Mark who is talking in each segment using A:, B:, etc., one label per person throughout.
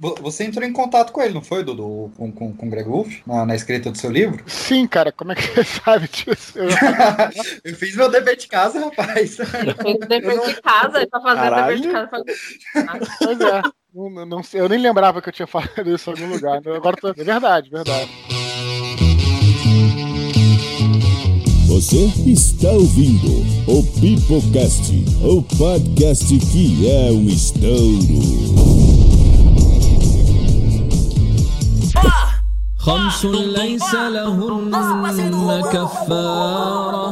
A: Você entrou em contato com ele, não foi, Dudu? Com, com, com o Greg Wolf, na, na, escrita do seu livro?
B: Sim, cara, como é que você sabe disso? Eu,
A: eu fiz meu dever de casa, rapaz.
C: Eu fiz o dever de casa, ele tá fazendo o dever de casa.
B: Pois é. Não, não, eu nem lembrava que eu tinha falado isso em algum lugar. Agora tô... é verdade, verdade.
D: Você está ouvindo o Pipocast, o podcast que é um estouro. خمس ليس لهن كفارة.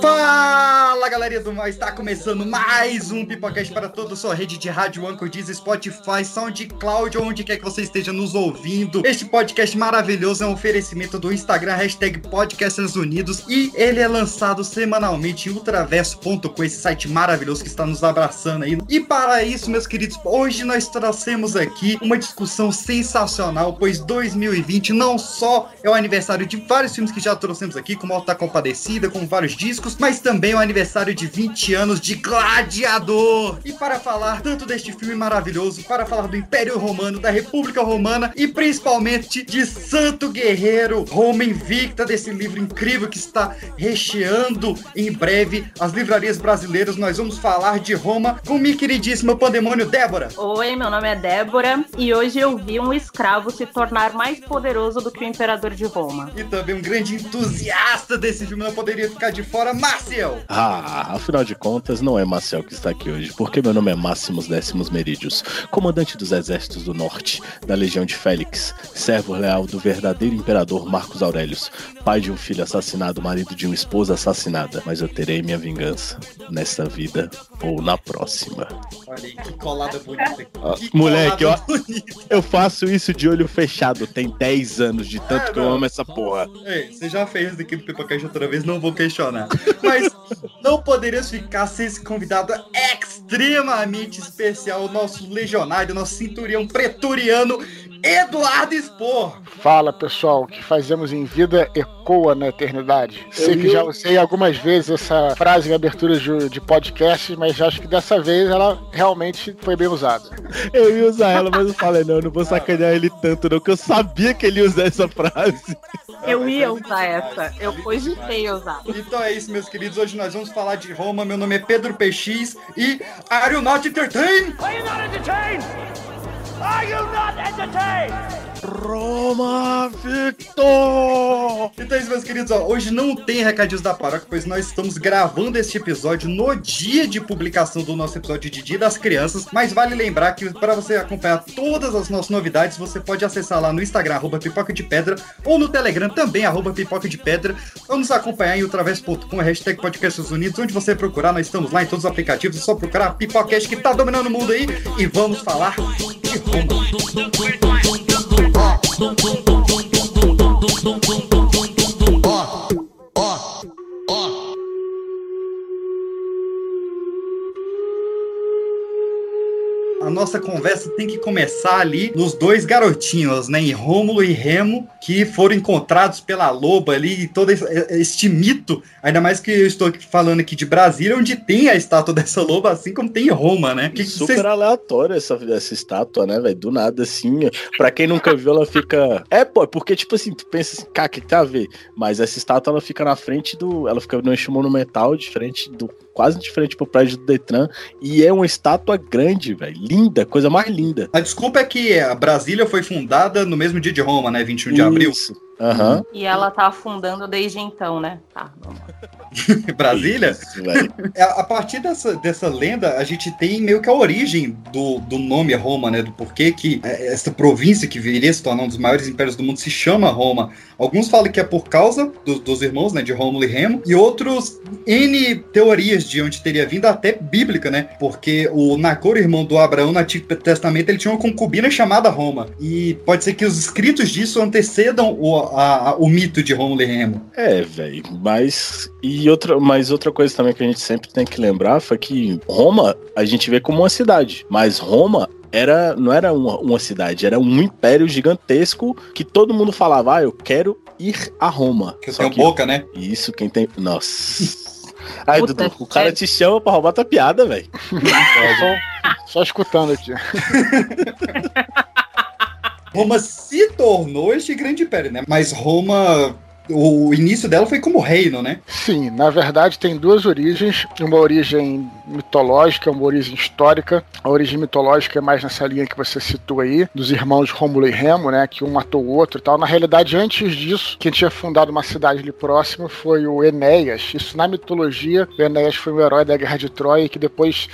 A: Fala galerinha do mal, está começando mais um Pipocast para toda a sua rede de rádio Anchor, Diz, Spotify, SoundCloud, onde quer que você esteja nos ouvindo. Este podcast maravilhoso é um oferecimento do Instagram, hashtag Podcasters Unidos, e ele é lançado semanalmente em ultraverso.com, esse site maravilhoso que está nos abraçando aí. E para isso, meus queridos, hoje nós trouxemos aqui uma discussão sensacional, pois 2020 não só é o aniversário de vários filmes que já trouxemos aqui, como Alta Compadecida, com vários discos, mas também o aniversário de 20 anos de Gladiador. E para falar tanto deste filme maravilhoso, para falar do Império Romano, da República Romana e principalmente de Santo Guerreiro, Roma Invicta, desse livro incrível que está recheando em breve as livrarias brasileiras, nós vamos falar de Roma com minha queridíssima Pandemônio Débora.
C: Oi, meu nome é Débora e hoje eu vi um escravo se tornar mais poderoso do que o imperador de Roma.
A: E também um grande entusiasta desse filme, não poderia ficar de fora, Marcel!
E: Ah, afinal de contas, não é Marcel que está aqui hoje, porque meu nome é Máximos Décimos Merídios, comandante dos exércitos do norte, da Legião de Félix, servo leal do verdadeiro imperador Marcos Aurelius, pai de um filho assassinado, marido de uma esposa assassinada, mas eu terei minha vingança nesta vida ou na próxima.
A: Olha aí, que colada bonita.
E: Ah, que moleque, colada eu, bonita. eu faço isso de olho fechado, tem 10 anos de tanto é, que eu amo essa porra.
A: Ei, você já fez isso aqui no Pipocast outra vez, não vou questionar. Mas não poderia ficar sem esse convidado extremamente especial, o nosso legionário, nosso cinturão pretoriano, Eduardo Expor.
B: Fala pessoal, o que fazemos em vida ecoa na eternidade. Sei que já usei algumas vezes essa frase em abertura de, de podcast, mas acho que dessa vez ela realmente foi bem usada.
E: Eu ia usar ela, mas eu falei, não, eu não vou sacanear ele tanto, não, que eu sabia que ele ia usar essa frase.
C: Eu ia usar essa, eu cogitei usar.
A: Então é isso, meus queridos. Hoje nós vamos falar de Roma. Meu nome é Pedro PX e Are you not entertained? Are you not entertained? Are you not entertained?
E: Roma Victor!
A: Então é isso, meus queridos. Ó, hoje não tem recadinhos da paróquia, pois nós estamos gravando este episódio no dia de publicação do nosso episódio de Dia das Crianças. Mas vale lembrar que para você acompanhar todas as nossas novidades, você pode acessar lá no Instagram, arroba Pipoca de Pedra, ou no Telegram também, arroba Pipoca de Pedra, ou nos acompanhar em ultraverso.com, hashtag Podcasts Unidos, onde você procurar, nós estamos lá em todos os aplicativos, é só procurar Pipocast que tá dominando o mundo aí e vamos falar de Roma. 咚咚咚咚咚咚咚咚咚咚。A nossa conversa tem que começar ali nos dois garotinhos, né? Em Rômulo e Remo, que foram encontrados pela loba ali, e todo este mito. Ainda mais que eu estou falando aqui de Brasília, onde tem a estátua dessa loba, assim como tem em Roma, né?
E: Que Super cês... aleatório essa, essa estátua, né, velho? Do nada, assim. Pra quem nunca viu, ela fica. É, pô, porque, tipo assim, tu pensa assim, cara, o que, que tem a ver? Mas essa estátua, ela fica na frente do. Ela fica no eixo monumental, de frente do quase de frente pro prédio do Detran. E é uma estátua grande, velho. Linda, coisa mais linda.
A: A desculpa é que a Brasília foi fundada no mesmo dia de Roma, né? 21 de Isso. abril.
E: Uhum.
C: E ela tá afundando desde então, né? Tá,
A: Brasília? Isso, é, a partir dessa, dessa lenda, a gente tem meio que a origem do, do nome Roma, né? Do porquê que é, essa província que viria se tornar um dos maiores impérios do mundo se chama Roma. Alguns falam que é por causa do, dos irmãos, né? De Rômulo e Remo. E outros, N teorias de onde teria vindo, até bíblica, né? Porque o Nacor, irmão do Abraão, no Antigo Testamento, ele tinha uma concubina chamada Roma. E pode ser que os escritos disso antecedam o, a, a, o mito de Rômulo e Remo.
E: É, velho, mas e outra, mas outra coisa também que a gente sempre tem que lembrar foi que Roma a gente vê como uma cidade, mas Roma era não era uma, uma cidade, era um império gigantesco que todo mundo falava, ah, eu quero ir a Roma.
A: Que que, boca, né?
E: Isso, quem tem. Nossa. Aí,
C: Puta,
E: Dudu, o cara
C: é-
E: te chama pra roubar tua piada, velho.
B: só, só escutando aqui.
A: Roma se tornou este grande império, né? Mas Roma, o início dela foi como reino, né?
B: Sim, na verdade tem duas origens, uma origem mitológica, uma origem histórica. A origem mitológica é mais nessa linha que você citou aí, dos irmãos Rômulo e Remo, né, que um matou o outro e tal. Na realidade, antes disso, quem tinha fundado uma cidade ali próxima foi o Enéas. Isso na mitologia, o Enéas foi um herói da Guerra de Troia que depois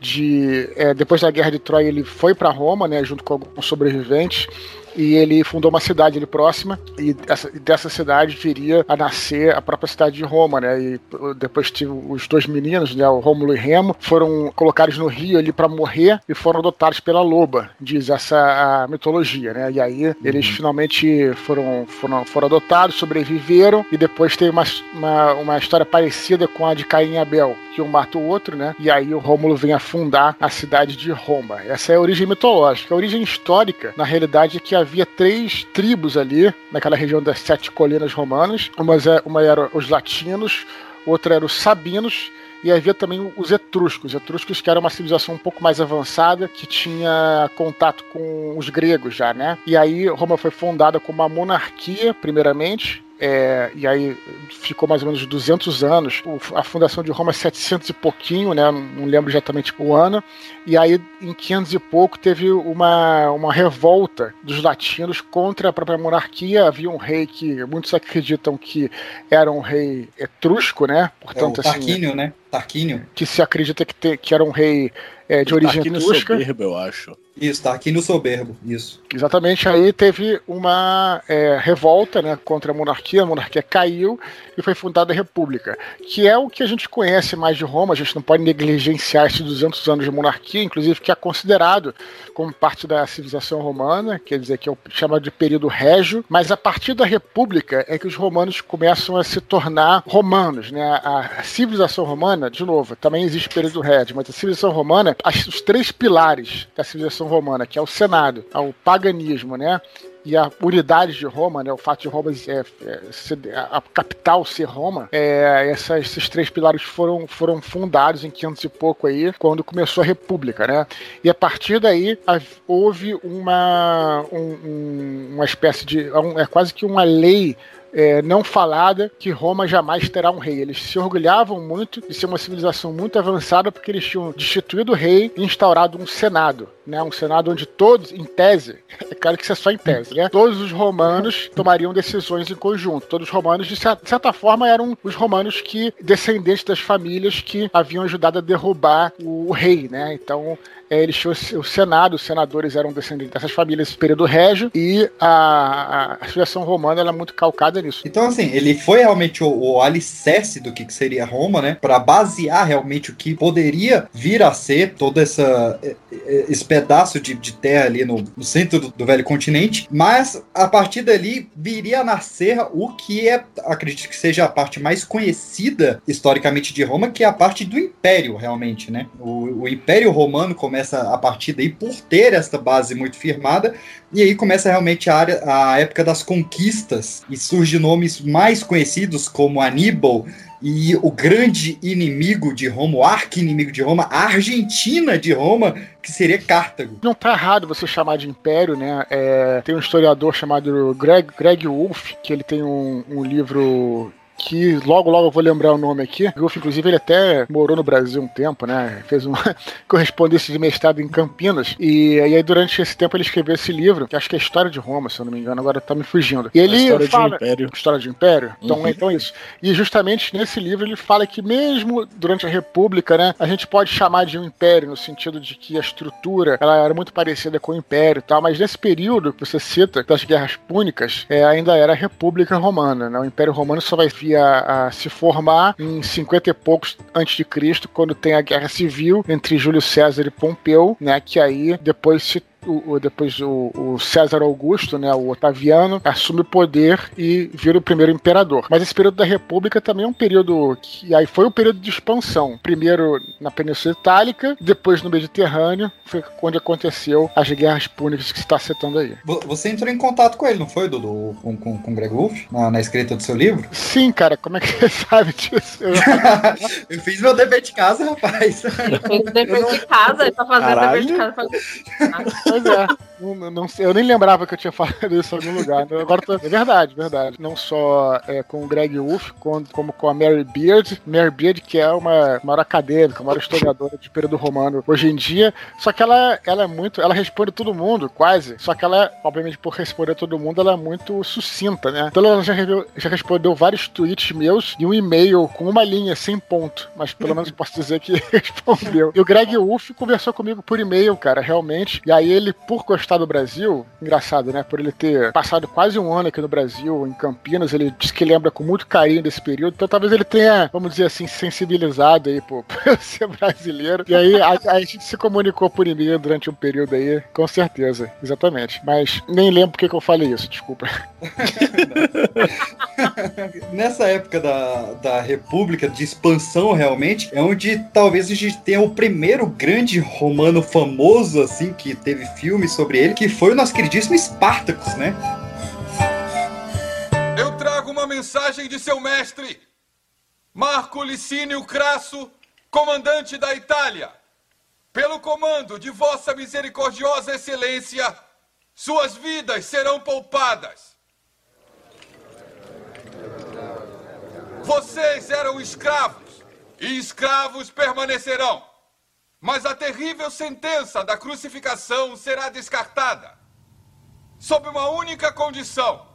B: de é, depois da guerra de Troia ele foi para Roma, né, junto com alguns sobreviventes e ele fundou uma cidade ali próxima e essa, dessa cidade viria a nascer a própria cidade de Roma, né? E depois tive os dois meninos, né, o Rômulo e Remo, foram colocados no rio ali para morrer e foram adotados pela loba, diz essa a mitologia, né? E aí eles finalmente foram, foram, foram adotados, sobreviveram e depois tem uma, uma, uma história parecida com a de Caim e Abel, que um mata o outro, né? E aí o Rômulo vem a fundar a cidade de Roma. Essa é a origem mitológica. A origem histórica, na realidade, é que havia três tribos ali, naquela região das sete colinas romanas. Uma, uma era os latinos, outra era os sabinos e havia também os etruscos. Etruscos que era uma civilização um pouco mais avançada, que tinha contato com os gregos já, né? E aí Roma foi fundada como uma monarquia, primeiramente, é, e aí ficou mais ou menos 200 anos. A fundação de Roma é 700 e pouquinho, né? Não, não, lembro exatamente o ano. E aí, em 500 e pouco, teve uma, uma revolta dos latinos contra a própria monarquia. Havia um rei que muitos acreditam que era um rei etrusco, né?
A: Portanto, é o Tarquínio, assim, né? Tarquínio.
B: Que se acredita que, te, que era um rei é, de origem
E: Tarquínio
B: etrusca.
E: soberbo, eu acho.
A: Isso, Tarquínio soberbo, isso.
B: Exatamente, aí teve uma é, revolta né, contra a monarquia, a monarquia caiu e foi fundada a república, que é o que a gente conhece mais de Roma, a gente não pode negligenciar esses 200 anos de monarquia, inclusive que é considerado como parte da civilização romana, quer dizer que é o chamado de período régio, mas a partir da república é que os romanos começam a se tornar romanos, né? A civilização romana, de novo, também existe período régio, mas a civilização romana, as, os três pilares da civilização romana, que é o Senado, é o paganismo, né? e a unidade de Roma, né, o fato de Roma é, é, ser, a capital ser Roma, é, esses três pilares foram, foram fundados em 500 e pouco aí, quando começou a República, né? E a partir daí houve uma, um, uma espécie de, é quase que uma lei é, não falada que Roma jamais terá um rei. Eles se orgulhavam muito de ser uma civilização muito avançada porque eles tinham destituído o rei e instaurado um senado, né? Um senado onde todos, em tese, é claro que isso é só em tese, né? Todos os romanos tomariam decisões em conjunto. Todos os romanos, de certa forma, eram os romanos que descendentes das famílias que haviam ajudado a derrubar o rei, né? Então é, eles tinham o Senado, os senadores eram descendentes dessas famílias do período régio, e a, a civilização romana era muito calcada nisso.
A: Então, assim, ele foi realmente o, o alicerce do que, que seria Roma, né? Para basear realmente o que poderia vir a ser todo essa, esse pedaço de, de terra ali no, no centro do, do, velho continente. Mas a partir dali viria a nascer o que é, acredito que seja a parte mais conhecida historicamente de Roma, que é a parte do Império, realmente, né? O, o Império Romano começa começa a partir daí por ter esta base muito firmada, e aí começa realmente a, área, a época das conquistas, e surgem nomes mais conhecidos como Aníbal, e o grande inimigo de Roma, o arqui-inimigo de Roma, a Argentina de Roma, que seria Cartago.
B: Não tá errado você chamar de império, né? É, tem um historiador chamado Greg, Greg Wolf, que ele tem um, um livro que logo, logo eu vou lembrar o nome aqui. Wolf, inclusive, ele até morou no Brasil um tempo, né? Fez uma correspondência de mestrado em Campinas. E, e, aí, durante esse tempo, ele escreveu esse livro, que acho que é História de Roma, se eu não me engano, agora tá me fugindo. E ele
E: história
B: fala.
E: De Império.
B: História de Império? Então, uhum. então é isso. E justamente nesse livro ele fala que mesmo durante a República, né, a gente pode chamar de um império, no sentido de que a estrutura ela era muito parecida com o Império e tal, mas nesse período que você cita, das Guerras Púnicas, é, ainda era a República Romana, né? O Império Romano só vai vir a, a, se formar em 50 e poucos antes de Cristo, quando tem a guerra civil entre Júlio César e Pompeu, né, que aí depois se o, o depois o, o, César Augusto, né, o Otaviano, assume o poder e vira o primeiro imperador. Mas esse período da República também é um período que aí foi um período de expansão. Primeiro na Península Itálica, depois no Mediterrâneo, foi onde aconteceu as guerras púnicas que se está citando aí.
A: Você entrou em contato com ele, não foi, Dudu? Com, com, com Greg Wolf? Na, na escrita do seu livro?
B: Sim, cara, como é que você sabe disso? Eu,
A: eu fiz meu dever de casa, rapaz.
C: Ele fez o dever de casa, ele tá fazendo dever de casa.
B: Pois é. Não, não, eu nem lembrava que eu tinha falado isso em algum lugar. Agora tô, é verdade, verdade. Não só é, com o Greg Wolf, como, como com a Mary Beard. Mary Beard, que é uma maior acadêmica, uma maior historiadora de período romano hoje em dia. Só que ela, ela é muito. Ela responde todo mundo, quase. Só que ela, obviamente, por responder todo mundo, ela é muito sucinta, né? Então ela já, já respondeu vários tweets meus e um e-mail com uma linha, sem ponto. Mas pelo menos posso dizer que respondeu. E o Greg Wolf conversou comigo por e-mail, cara, realmente. E aí ele, por gostar do Brasil, engraçado, né? Por ele ter passado quase um ano aqui no Brasil, em Campinas, ele disse que lembra com muito carinho desse período. Então talvez ele tenha, vamos dizer assim, sensibilizado aí por, ser brasileiro. E aí a, a, gente se comunicou por e-mail durante um período aí, com certeza, exatamente. Mas nem lembro porque que eu falei isso, desculpa.
A: Nessa época da, da República, de expansão realmente, é onde talvez a gente tenha o primeiro grande romano famoso, assim, que teve filme sobre ele, que foi o nosso queridíssimo Espartacus, né?
F: Eu trago uma mensagem de seu mestre, Marco Licínio Crasso, comandante da Itália. Pelo comando de Vossa Misericordiosa Excelência, suas vidas serão poupadas. Vocês eram escravos e escravos permanecerão. Mas a terrível sentença da crucificação será descartada, sob uma única condição: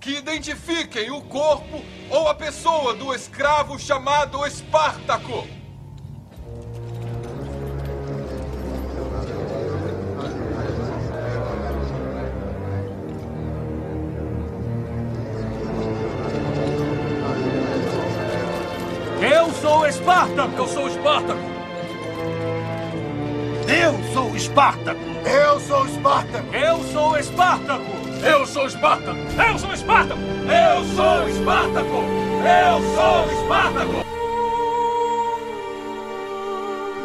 F: que identifiquem o corpo ou a pessoa do escravo chamado Espartaco.
G: Eu sou Espartaco! Eu sou Espartaco!
H: Eu sou Espartaco!
I: Eu sou Espartaco!
G: Eu sou Espartaco!
F: Eu sou Espartaco!
G: Eu sou Espartaco! Eu sou Espartaco! Eu sou Espartaco!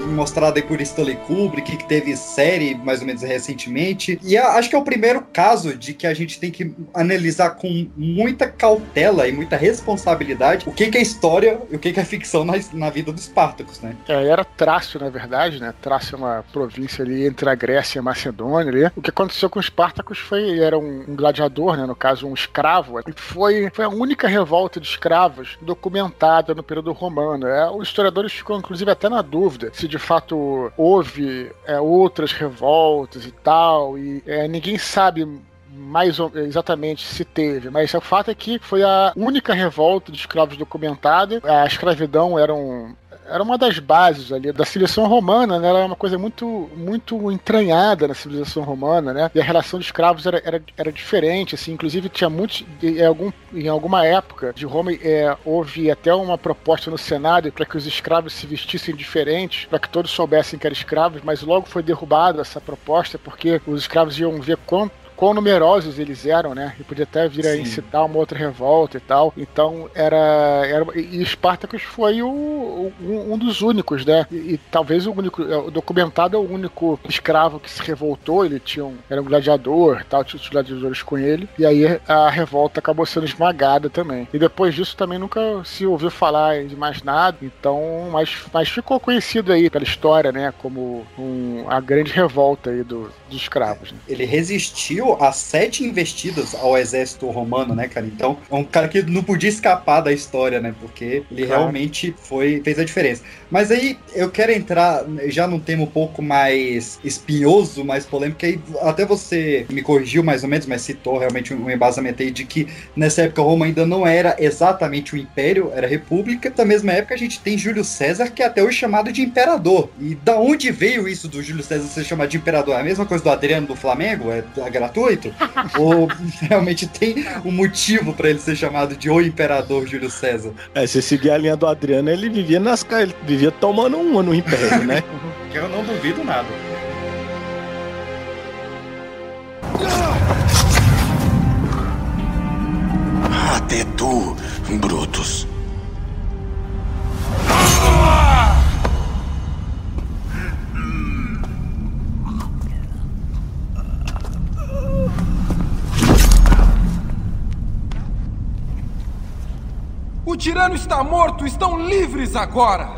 A: Mostrada por Stanley Kubrick, que teve série mais ou menos recentemente. E acho que é o primeiro caso de que a gente tem que analisar com muita cautela e muita responsabilidade o que, que é história e o que, que é ficção na, na vida dos Espartacos, né?
B: É, era Trácio, na verdade, né? Trácio é uma província ali entre a Grécia e a Macedônia. Ali. O que aconteceu com os Espartacos foi, era um, um gladiador, né? No caso, um escravo. E foi, foi a única revolta de escravos documentada no período romano. É, os historiadores ficam, inclusive, até na dúvida se de fato houve é, outras revoltas e tal, e é, ninguém sabe mais exatamente se teve, mas o fato é que foi a única revolta de escravos documentada. A escravidão era um, era uma das bases ali da civilização romana, né? Ela era uma coisa muito, muito entranhada na civilização romana, né? E a relação de escravos era, era, era diferente, assim. Inclusive tinha muitos, em, algum, em alguma época de Roma, é, houve até uma proposta no Senado para que os escravos se vestissem diferentes, para que todos soubessem que eram escravos, mas logo foi derrubada essa proposta porque os escravos iam ver quanto quão numerosos eles eram, né? E podia até vir a incitar uma outra revolta e tal. Então era. era e Spartacus foi o, o, um dos únicos, né? E, e, talvez o único. É, o documentado é o único escravo que se revoltou. Ele tinha um, era um gladiador tal, tinha os gladiadores com ele. E aí a revolta acabou sendo esmagada também. E depois disso também nunca se ouviu falar de mais nada. Então, mas, mas ficou conhecido aí pela história, né? Como um, a grande revolta aí do, dos escravos. Né?
A: Ele resistiu a sete investidas ao exército romano, né, cara? Então, é um cara que não podia escapar da história, né? Porque ele claro. realmente foi fez a diferença. Mas aí eu quero entrar já num tema um pouco mais espinhoso, mais polêmico, aí até você me corrigiu mais ou menos, mas citou realmente um embasamento aí de que nessa época Roma ainda não era exatamente o império, era república. Na mesma época a gente tem Júlio César, que é até hoje chamado de imperador. E da onde veio isso do Júlio César ser chamado de imperador? É a mesma coisa do Adriano do Flamengo? É, é gratuito, ou realmente tem um motivo para ele ser chamado de O Imperador Júlio César.
E: É, se seguir a linha do Adriano, ele vivia nas ele vivia tomando uma no Império, né?
A: Eu não duvido nada.
I: Até tu, Brutus. Ah!
H: O tirano está morto! Estão livres agora!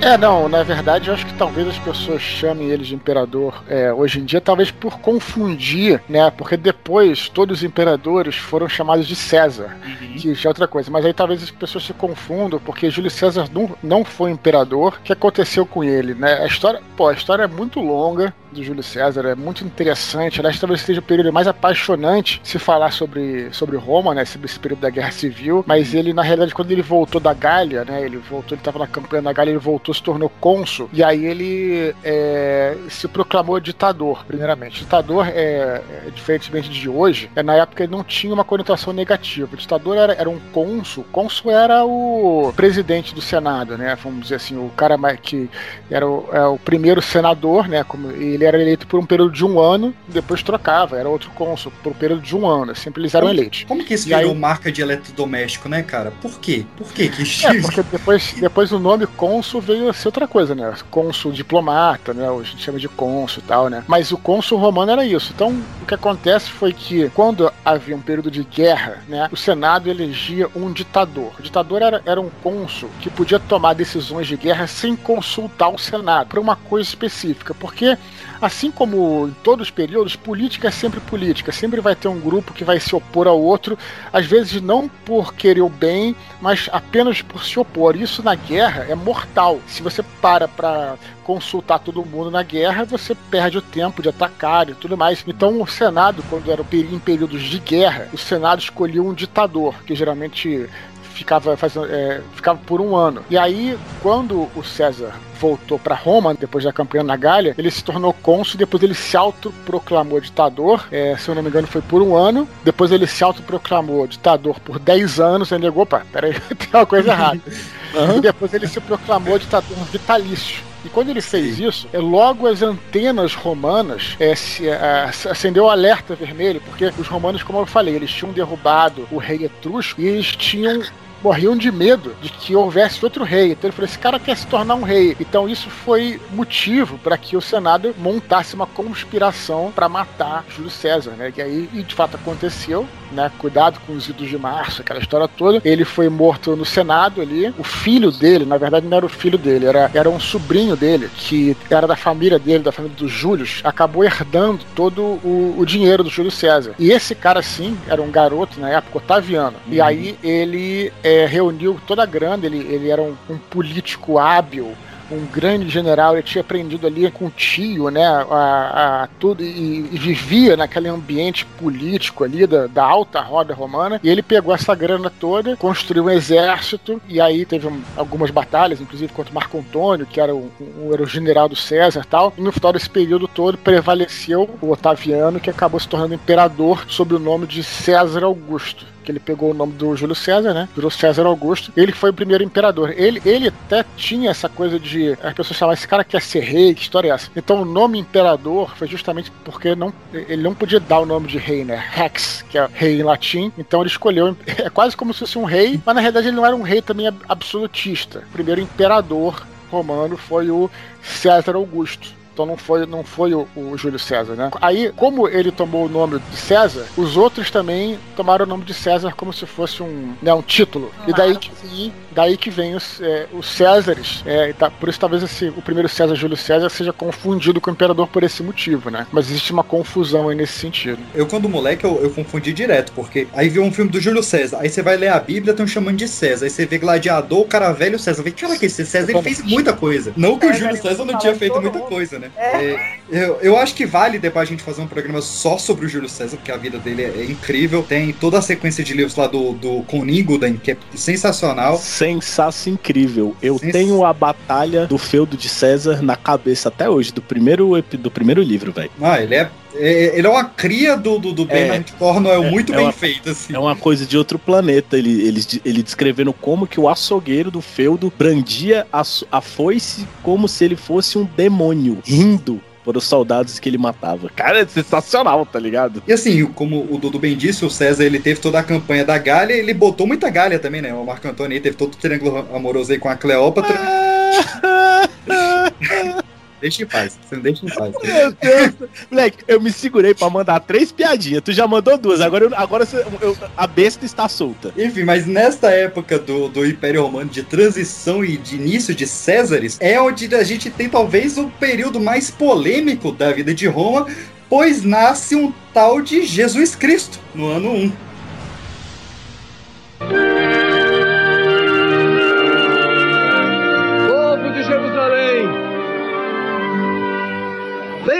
B: É, não, na verdade eu acho que talvez as pessoas chamem ele de imperador é, hoje em dia, talvez por confundir, né? Porque depois todos os imperadores foram chamados de César, uhum. que já é outra coisa. Mas aí talvez as pessoas se confundam, porque Júlio César não, não foi imperador. O que aconteceu com ele, né? A história, pô, a história é muito longa do Júlio César, é muito interessante. Aliás, talvez seja o período mais apaixonante se falar sobre, sobre Roma, né? Sobre esse período da Guerra Civil. Mas ele, na realidade, quando ele voltou da Gália, né? Ele voltou, ele estava na campanha da Gália, ele voltou se tornou cônsul, e aí ele é, se proclamou ditador, primeiramente. Ditador, é, é, diferentemente de hoje, é, na época ele não tinha uma conotação negativa. O ditador era, era um cônsul, cônsul era o presidente do Senado, né? Vamos dizer assim, o cara que era o, é, o primeiro senador, né? Como, ele era eleito por um período de um ano, depois trocava, era outro cônsul por um período de um ano, sempre eles eram
A: como,
B: eleitos.
A: Como que isso e virou aí, marca de eletrodoméstico, né, cara? Por quê? Por quê que
B: É, porque depois, depois o nome cônsul veio a ser outra coisa, né? Cônsul diplomata, né? A gente chama de cônsul e tal, né? Mas o cônsul romano era isso. Então, o que acontece foi que quando havia um período de guerra, né? O Senado elegia um ditador. O ditador era, era um cônsul que podia tomar decisões de guerra sem consultar o Senado, para uma coisa específica, porque assim como em todos os períodos, política é sempre política. Sempre vai ter um grupo que vai se opor ao outro, às vezes não por querer o bem, mas apenas por se opor. Isso na guerra é mortal. Se você para para consultar todo mundo na guerra, você perde o tempo de atacar e tudo mais. Então o Senado, quando era em períodos de guerra, o Senado escolhia um ditador, que geralmente ficava, fazendo, é, ficava por um ano. E aí, quando o César voltou para Roma, depois da campanha na Gália, ele se tornou cônsul, depois ele se autoproclamou ditador, é, se eu não me engano foi por um ano, depois ele se autoproclamou ditador por 10 anos, ele negou, opa, peraí, tem uma coisa errada. uhum. E depois ele se proclamou ditador vitalício. E quando ele fez isso, é, logo as antenas romanas é, se, é, acendeu o alerta vermelho, porque os romanos, como eu falei, eles tinham derrubado o rei etrusco e eles tinham morriam de medo de que houvesse outro rei. Então ele falou: esse cara quer se tornar um rei. Então isso foi motivo para que o Senado montasse uma conspiração para matar Júlio César, né? E aí, e de fato aconteceu, né? Cuidado com os idos de março, aquela história toda. Ele foi morto no Senado ali. O filho dele, na verdade, não era o filho dele, era, era um sobrinho dele, que era da família dele, da família dos Júlios, acabou herdando todo o, o dinheiro do Júlio César. E esse cara, sim, era um garoto na época, Otaviano. Uhum. E aí ele é, reuniu toda a grana, ele, ele era um, um político hábil, um grande general, ele tinha aprendido ali com o tio, né, a, a tudo, e, e, vivia naquele ambiente político ali da, da, alta roda romana, e ele pegou essa grana toda, construiu um exército, e aí teve um, algumas batalhas, inclusive contra Marco Antônio, que era o, um, era o general do César e tal, e no final desse período todo prevaleceu o Otaviano, que acabou se tornando imperador sob o nome de César Augusto que ele pegou o nome do Júlio César, né? Virou César Augusto. Ele foi o primeiro imperador. Ele, ele até tinha essa coisa de as pessoas falavam, esse cara quer ser rei, que história é essa? Então o nome imperador foi justamente porque não, ele não podia dar o nome de rei, né? Rex, que é rei em latim. Então ele escolheu, é quase como se fosse um rei, mas na realidade ele não era um rei também absolutista. O primeiro imperador romano foi o César Augusto. Então não foi, não foi o, o, Júlio César, né? Aí, como ele tomou o nome de César, os outros também tomaram o nome de César como se fosse um, né, um título. E daí que, daí que vem os, é, os Césares. É, tá, por isso talvez esse, o primeiro César Júlio César seja confundido com o imperador por esse motivo, né? Mas existe uma confusão aí nesse sentido.
A: Eu, quando moleque, eu, eu confundi direto, porque aí viu um filme do Júlio César, aí você vai ler a Bíblia, estão chamando de César. Aí você vê Gladiador, o cara velho César. Vê, cara, que esse César ele fez muita coisa. Não que o Júlio César não tinha feito muita coisa, né? É. É, eu, eu acho que vale depois a gente fazer um programa só sobre o Júlio César, porque a vida dele é, é incrível. Tem toda a sequência de livros lá do, do Coningoden, que é sensacional.
E: Sensacional, incrível. Eu Sens... tenho a batalha do feudo de César na cabeça até hoje, do primeiro, do primeiro livro, velho.
A: Ah, ele é é, ele é uma cria do, do, do Bernard é, Cornwell é, muito é bem uma, feito, assim.
E: É uma coisa de outro planeta. Ele, ele, ele descrevendo como que o açougueiro do feudo brandia a, a foice como se ele fosse um demônio, rindo Foram os soldados que ele matava. Cara, é sensacional, tá ligado?
A: E assim, como o Dudu bem disse, o César ele teve toda a campanha da Galha, ele botou muita Galha também, né? O Marco Antônio aí teve todo o triângulo amoroso aí com a Cleópatra. deixa em paz, você não deixa em paz.
E: Meu Deus. Moleque, eu me segurei pra mandar três piadinhas. Tu já mandou duas, agora, eu- agora eu- a besta está solta.
A: Enfim, mas nesta época do, do Império Romano de transição e de início de Césares, é onde a gente tem talvez o período mais polêmico da vida de Roma, pois nasce um tal de Jesus Cristo no ano 1.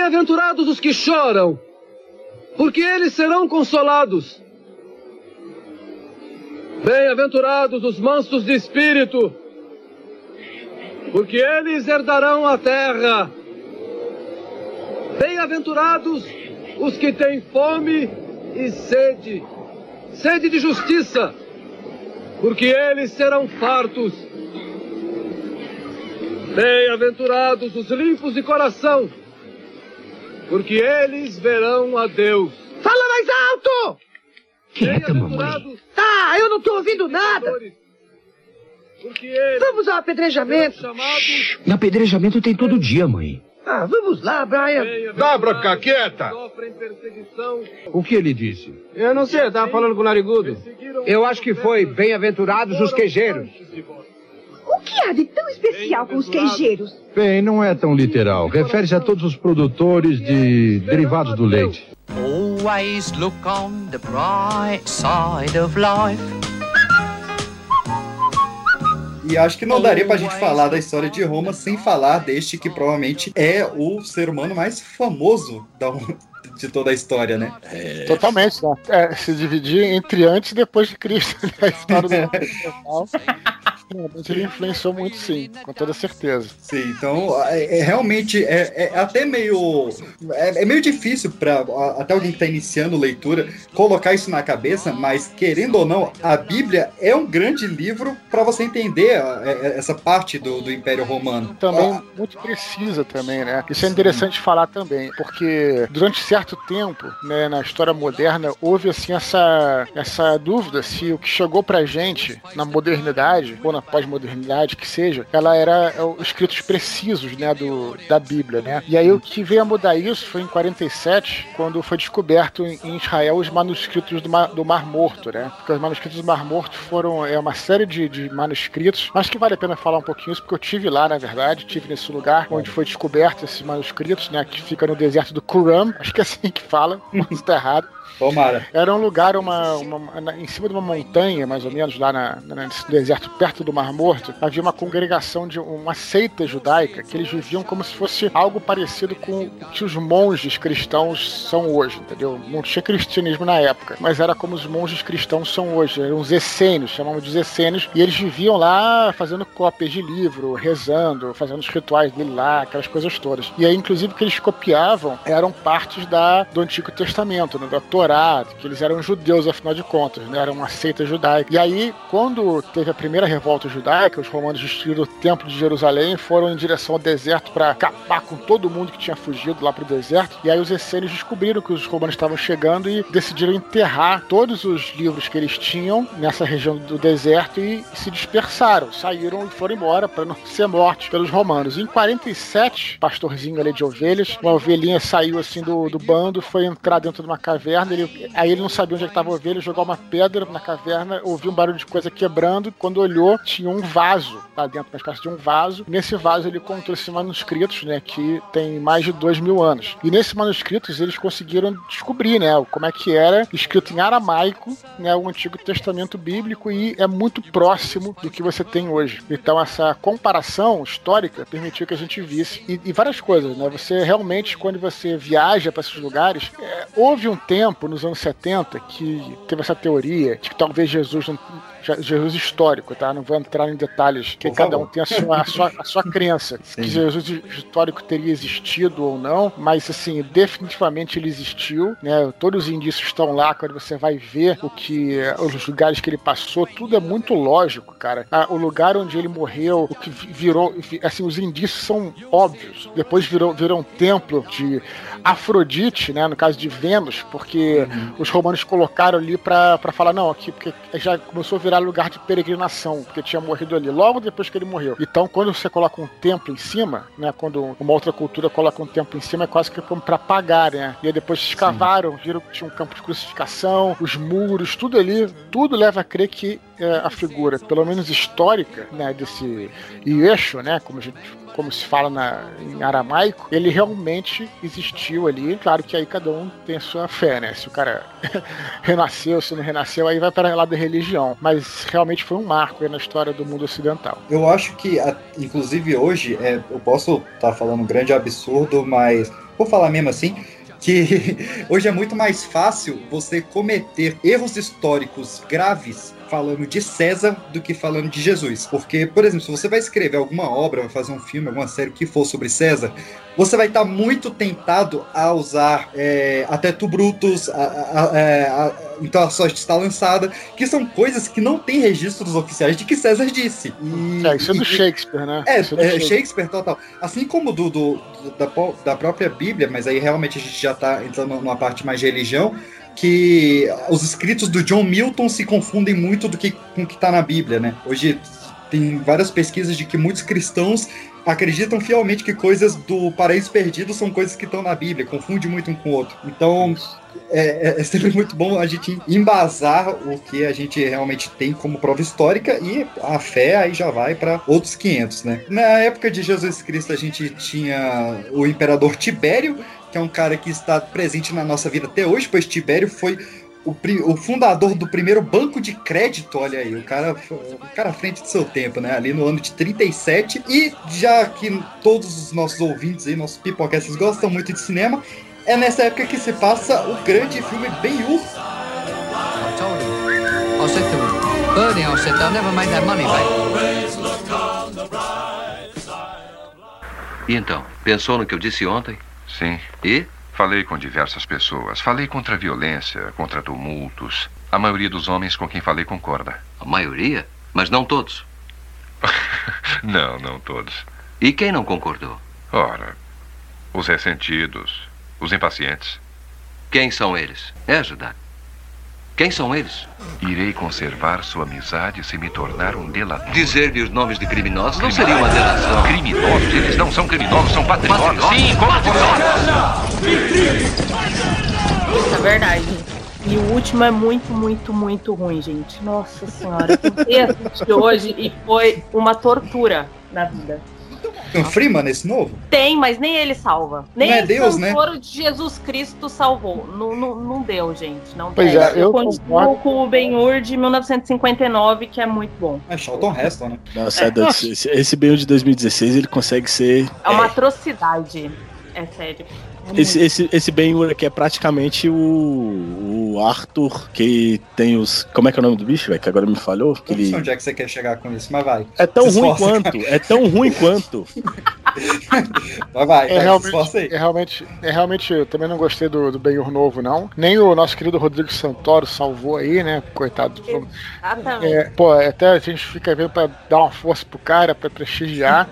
J: Bem-aventurados os que choram, porque eles serão consolados. Bem-aventurados os mansos de espírito, porque eles herdarão a terra. Bem-aventurados os que têm fome e sede, sede de justiça, porque eles serão fartos. Bem-aventurados os limpos de coração, porque eles verão a Deus.
K: Fala mais alto! Quieta, mamãe. Tá, eu não tô ouvindo nada.
J: Porque eles
K: Vamos ao apedrejamento.
J: chamados
L: No apedrejamento tem todo dia, mãe.
K: Ah, vamos lá, Brian.
J: Dá pra cá, quieta! Sofrem perseguição.
L: O que ele disse?
J: Eu não sei, eu tava falando com o narigudo.
K: Eu acho que foi bem-aventurados os queijeiros.
M: O que há de tão especial com os queijeiros?
L: Bem, não é tão literal. Refere-se a todos os produtores de derivados do leite.
N: Always look on the bright side of life.
A: E acho que não daria pra gente falar da história de Roma sem falar deste que provavelmente é o ser humano mais famoso da, de toda a história, né?
B: Totalmente, né? É, se dividir entre antes e depois de Cristo. né? A história do Realmente ele influenciou muito, sim, com toda certeza.
A: Sim, então é, é realmente é, é até meio é, é meio difícil para até alguém que está iniciando leitura colocar isso na cabeça, mas querendo ou não, a Bíblia é um grande livro para você entender a- é- essa parte do, do Império Romano.
B: Também
A: Ah,
B: muito precisa também, né? Isso é interessante falar também, porque durante certo tempo, né, na história moderna, houve assim essa, essa dúvida se o que chegou pra gente na modernidade, ou na pós-modernidade que seja, ela era é, os escritos precisos, né, do, da Bíblia, né? E aí o que veio a mudar isso foi em 47, quando foi descoberto em Israel os manuscritos do Mar, do Mar Morto, né? Porque os manuscritos do Mar Morto foram é uma série de, de manuscritos. Acho que vale a pena falar um pouquinho isso, porque eu tive lá, na verdade, tive nesse lugar onde foi descoberto esses manuscritos, né? Que fica no deserto do Qumran, acho que é assim que fala, mas tá errado.
A: Tomara.
B: Era um lugar, uma, uma- em cima de uma montanha, mais ou menos, lá na- nesse deserto, perto do Mar Morto, havia uma congregação de uma seita judaica que eles viviam como se fosse algo parecido com o que os monges cristãos são hoje, entendeu? Não tinha cristianismo na época, mas era como os monges cristãos são hoje, eram os essênios, chamavam de essênios, e eles viviam lá fazendo cópias de livro, rezando, fazendo os rituais dele lá, aquelas coisas todas. E aí, inclusive, o que eles copiavam eram partes da, do Antigo Testamento, né, da Torá, que eles eram judeus, afinal de contas, né, uma seita judaica. E aí, quando teve a primeira revolta judaica, os romanos destruíram o Templo de Jerusalém foram em direção ao deserto para acabar com todo mundo que tinha fugido lá pro deserto. E aí os essênios descobriram que os romanos estavam chegando e decidiram enterrar todos os livros que eles tinham nessa região do deserto e se dispersaram, saíram e foram embora para não ser mortos pelos romanos. Em 47, pastorzinho ali de ovelhas, uma ovelhinha saiu assim do, do bando, foi entrar dentro de uma caverna, ele, aí ele não sabia onde estava a ovelha, jogou uma pedra na caverna, ouviu um barulho de coisa quebrando, quando olhou, tinha um vaso lá dentro, uma espécie de um vaso. Nesse vaso ele encontrou esses manuscritos, né, que tem mais de dois mil anos. E nesses manuscritos eles conseguiram descobrir, né, como é que era escrito em aramaico, né, o Antigo Testamento bíblico e é muito próximo do que você tem hoje. Então essa comparação histórica permitiu que a gente visse e, e várias coisas, né? Você realmente quando você viaja para esses lugares, é, houve um tempo nos anos 70 que teve essa teoria de que talvez Jesus não Jesus histórico, tá? Não vou entrar em detalhes, que
A: Por
B: cada
A: favor.
B: um tem a sua, a sua, a sua crença. Que Jesus histórico teria existido ou não, mas assim, definitivamente ele existiu, né? Todos os indícios estão lá, quando você vai ver o que os lugares que ele passou, tudo é muito lógico, cara. Ah, o lugar onde ele morreu, o que vi- virou, vi- assim, os indícios são óbvios. Depois virou, virou um templo de Afrodite, né? No caso de Vênus, porque os romanos colocaram ali pra pra falar, não, aqui, porque já começou a virar lugar de peregrinação, porque tinha morrido ali, logo depois que ele morreu. Então, quando você coloca um templo em cima, né? Quando uma outra cultura coloca um templo em cima, é quase que como pra pagar, né? E aí depois escavaram, viram que tinha um campo de crucificação, os muros, tudo ali, tudo leva a crer que é, a figura, pelo menos histórica, né? Desse Yeshua, né? Como a gente como se fala na, em aramaico, ele realmente existiu ali. Claro que aí cada um tem a sua fé, né? Se o cara renasceu, se não renasceu, aí vai para lá da religião. Mas realmente foi um marco na história do mundo ocidental.
A: Eu acho que, inclusive hoje, é, eu posso estar falando um grande absurdo, mas vou falar mesmo assim, que hoje é muito mais fácil você cometer erros históricos graves falando de César do que falando de Jesus. Porque, por exemplo, se você vai escrever alguma obra, vai fazer um filme, alguma série que for sobre César, você vai estar muito tentado a usar é, até tu Brutus, a, a- a- é, então a sorte está lançada, que são coisas que não tem registros oficiais de que César disse. E,
B: É, isso é do Shakespeare, né?
A: é,
B: é
A: é,
B: Shakespeare.
A: Shakespeare total. Assim como do, do- da, da própria Bíblia, mas aí realmente a gente já tá entrando numa parte mais de religião, que os escritos do John Milton se confundem muito do que com o que tá na Bíblia, né? Hoje tem várias pesquisas de que muitos cristãos acreditam fielmente que coisas do Paraíso Perdido são coisas que estão na Bíblia, confunde muito um com o outro. Então, é, é- é sempre muito bom a gente embasar o que a gente realmente tem como prova histórica e a fé aí já vai para outros 500, né? Na época de Jesus Cristo a gente tinha o imperador Tibério, que é um cara que está presente na nossa vida até hoje, pois Tibério foi o, o fundador do primeiro banco de crédito, olha aí, o cara, foi- o cara à frente do seu tempo, né? Ali no ano de 37. E já que todos os nossos ouvintes aí, nossos pipocastes gostam muito de cinema, é nessa época que se passa o grande filme Ben-Hur.
O: E então, pensou no que eu disse ontem?
P: Sim.
O: E?
P: Falei com diversas pessoas. Falei contra a violência, contra tumultos. A maioria dos homens com quem falei concorda.
O: A maioria? Mas não todos.
P: Não, não todos.
O: E quem não concordou?
P: Ora, os ressentidos, os impacientes.
O: Quem são eles? É, Judá. Quem são eles?
P: Irei conservar sua amizade se me tornar um delador.
O: Dizer-lhe os nomes de criminosos não seria uma delação.
P: Criminosos? Eles não são criminosos, são patriotas. Sim, como
C: Isso é verdade. E o último é muito, muito, muito ruim, gente. Nossa senhora. Eu assistir hoje e foi uma tortura na vida.
A: Tem um Freeman esse novo?
C: Tem, mas nem ele salva. Nem
A: Não é
C: o
A: Deus, né?
C: Santoro de Jesus Cristo salvou. Não, não, não deu, gente. Não
B: Pois
C: deu.
B: é, eu
C: continuo
B: concordo.
C: com o Ben-Hur de 1959, que é muito bom.
A: É Charlton Heston, né?
E: Nossa, é, esse, esse bem de 2016 ele consegue ser.
C: É uma atrocidade. É sério.
E: Esse, esse, esse Ben Hur aqui é praticamente o, o Arthur que tem os. Como é que é o nome do bicho, velho? Que agora me falhou. Que
A: Eu não sei
E: ele...
A: onde é que você quer chegar com isso, mas vai.
E: É tão ruim quanto. É tão ruim quanto.
A: Vai, vai,
B: É
A: vai,
B: realmente,
A: aí.
B: é realmente, é realmente, eu também não gostei do, do Ben-Hur novo, não. Nem o nosso querido Rodrigo Santoro salvou aí, né? Coitado.
C: Exatamente.
B: É, pô, até a gente fica vendo pra dar uma força pro cara, pra prestigiar.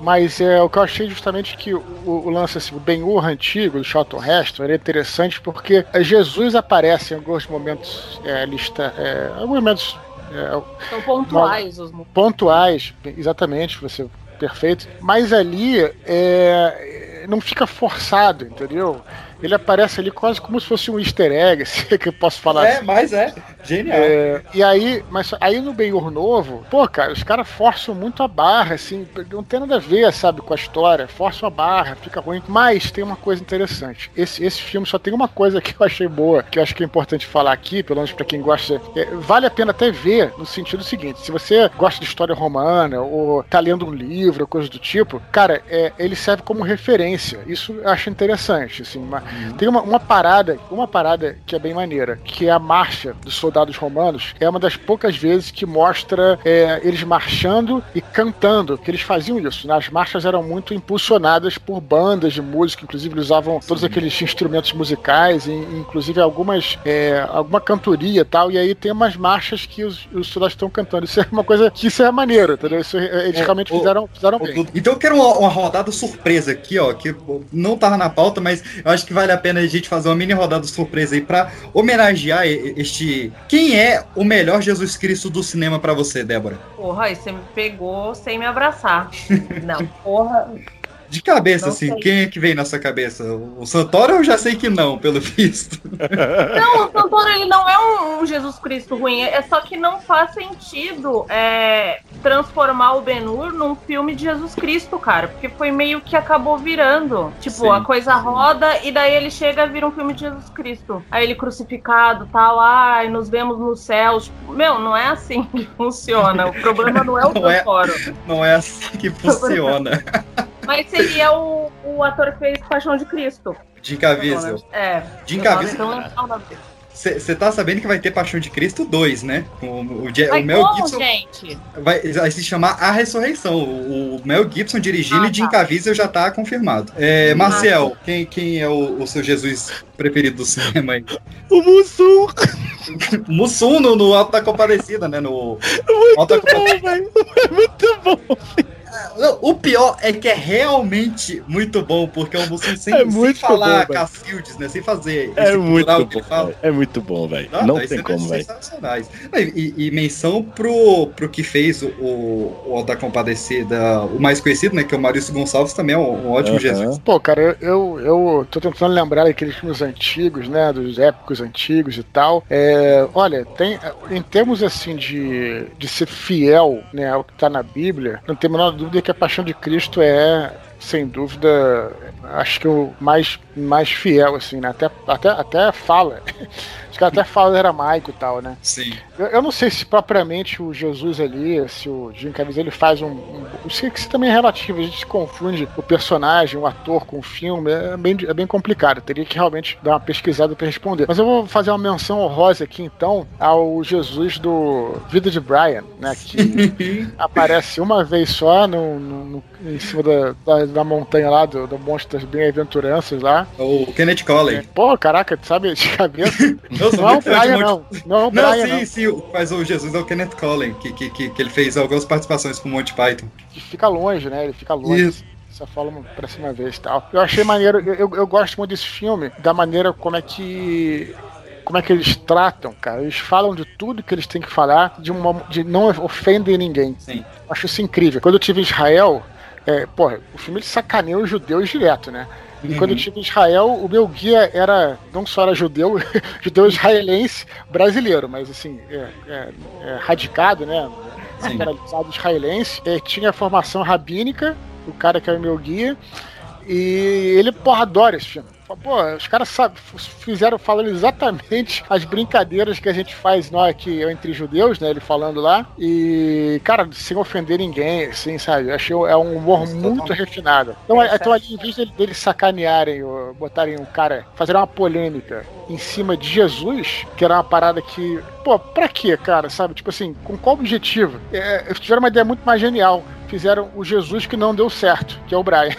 B: Mas é, o que eu achei justamente que o, o lance, assim, o Ben-Hur antigo, do Charlton Heston, era interessante porque Jesus aparece em alguns momentos, é, lista, é, alguns momentos é,
C: São pontuais os
B: pontuais, exatamente, você perfeito. Mas ali é, não fica forçado, entendeu? Ele aparece ali quase como se fosse um easter egg, se é que eu posso falar
A: É,
B: assim.
A: mas é. Genial.
B: É, e aí, mas aí no Ben-Hur novo, pô, cara, os caras forçam muito a barra, assim, não tem nada a ver, sabe, com a história, forçam a barra, fica ruim. Mas tem uma coisa interessante. Esse, esse filme só tem uma coisa que eu achei boa, que eu acho que é importante falar aqui, pelo menos pra quem gosta, é, vale a pena até ver no sentido seguinte: se você gosta de história romana ou tá lendo um livro, coisa do tipo, cara, é, ele serve como referência. Isso eu acho interessante, assim, uma- Tem uma, uma parada, uma parada que é bem maneira, que é a marcha dos soldados romanos. É uma das poucas vezes que mostra é, eles marchando e cantando, que eles faziam isso. Né? As marchas eram muito impulsionadas por bandas de música, inclusive eles usavam todos aqueles instrumentos musicais, e, inclusive algumas é, alguma cantoria e tal. E aí tem umas marchas que os, os soldados estão cantando. Isso é uma coisa que isso é maneiro, entendeu? Isso, é, eles realmente fizeram, fizeram bem.
A: Então eu quero uma, uma rodada surpresa aqui, ó, que não tava na pauta, mas eu acho que vale a pena a gente fazer uma mini rodada surpresa aí pra homenagear este. Quem é o melhor Jesus Cristo do cinema pra você, Débora?
C: Porra, aí você me pegou sem me abraçar. Não, porra.
A: De cabeça,
C: Não
A: assim,
C: sei.
A: quem é que vem na sua cabeça? O Santoro eu já sei que não, pelo visto.
C: Não, o Santoro ele não é um, um Jesus Cristo ruim, é só que não faz sentido é, transformar o Ben-Hur num filme de Jesus Cristo, cara, porque foi meio que acabou virando. Tipo,
A: Sim,
C: a coisa roda e daí ele chega a vir um filme de Jesus Cristo. Aí ele crucificado, tal, ai, nos vemos nos céus. Tipo, meu, não é assim que funciona. O problema não é o
A: Não é-
C: Santoro.
A: Não é assim que funciona.
C: Mas seria o, o ator que fez Paixão de Cristo.
A: Jim Caviezel.
C: É.
A: Jim Caviezel.
C: o.
A: Você tá sabendo que vai ter Paixão de Cristo 2, né? O, Je-
C: Mas
A: o Mel
C: como,
A: Gibson
C: gente?
A: vai, vai se chamar A Ressurreição. O, o Mel Gibson dirigindo
C: Ah,
A: e Jim
C: tá.
A: Caviezel já tá confirmado. É, Marcel, quem, quem é o, o seu Jesus preferido do cinema aí?
E: O Mussum!
A: Mussum no, no Alto da Compadecida, né? No Alto da Compadecida.
E: É muito bom.
A: Não, O pior é que é realmente muito bom, porque o Mussum sem,
E: É
A: sem falar
E: bom.
A: Cacildes, né? Sem fazer
E: É muito bom.
A: que fala.
E: É muito bom, velho.
A: Não,
E: tem como, velho.
A: sensacionais. E, e menção pro, pro que fez o, o, da Compadecida, o mais conhecido, né? Que é o Maurício Gonçalves, também é um, um ótimo. Jesus.
B: Pô, cara, eu, eu, tô tentando lembrar daqueles filmes antigos, né? Dos épicos antigos e tal. É, olha, tem, em termos assim de, de ser fiel né, ao que tá na Bíblia, não tem a menor dúvida que a paixão de Cristo é. Sem dúvida, acho que o mais, mais fiel, assim, né? Até, até, até fala. Os caras até falam aramaico e tal, né?
A: Sim.
B: Eu, eu não sei se propriamente o Jesus ali, se o Jim Caviezel ele faz um, um isso que isso também é relativo, a gente se confunde o personagem, o ator com o filme, é bem, é bem complicado. Teria que realmente dar uma pesquisada para responder. Mas eu vou fazer uma menção honrosa aqui então ao Jesus do Vida de Brian, né? Que aparece uma vez só no, no- no- em cima da, da, da montanha lá, do, do Monte das Bem-aventuranças lá.
A: O Kenneth Colley.
B: Pô, caraca, tu sabe de cabeça?
A: Sou
B: não Brian,
A: Monte-
B: não. Não
A: Não, sim,
B: não.
A: sim, mas o Jesus é o Kenneth Colley, que, que, que, que ele fez algumas participações com o Monty Python.
B: que fica longe, né? Ele fica longe.
A: Isso.
B: Só fala uma próxima vez e tal. Eu achei maneiro, eu, eu, gosto muito desse filme, da maneira como é que. Como é que eles tratam, cara? Eles falam de tudo que eles têm que falar, de uma de não ofendem ninguém.
A: Sim.
B: Acho isso incrível. Quando eu tive em Israel, é, porra, o filme ele sacaneia os judeus direto, né? E
A: Uhum.
B: quando eu estive em Israel, o meu guia era, não só era judeu, judeu israelense brasileiro, mas assim, é, é- é radicado, né? Naturalizado israelense, é, tinha formação rabínica, o cara que era o meu guia, e ele, porra, adora esse filme. Pô, os caras sabe- fizeram falando exatamente as brincadeiras que a gente faz nós aqui entre judeus, né? Ele falando lá. E, cara, sem ofender ninguém, assim, sabe? Eu achei é um humor muito refinado. Então, é- então ali, em vez dele- deles sacanearem, ou botarem um cara, fazerem uma polêmica em cima de Jesus, que era uma parada que, pô, pra quê, cara? Sabe? Tipo assim, com qual objetivo? É, eles tiveram uma ideia muito mais genial. Fizeram o Jesus que não deu certo, que é o Brian.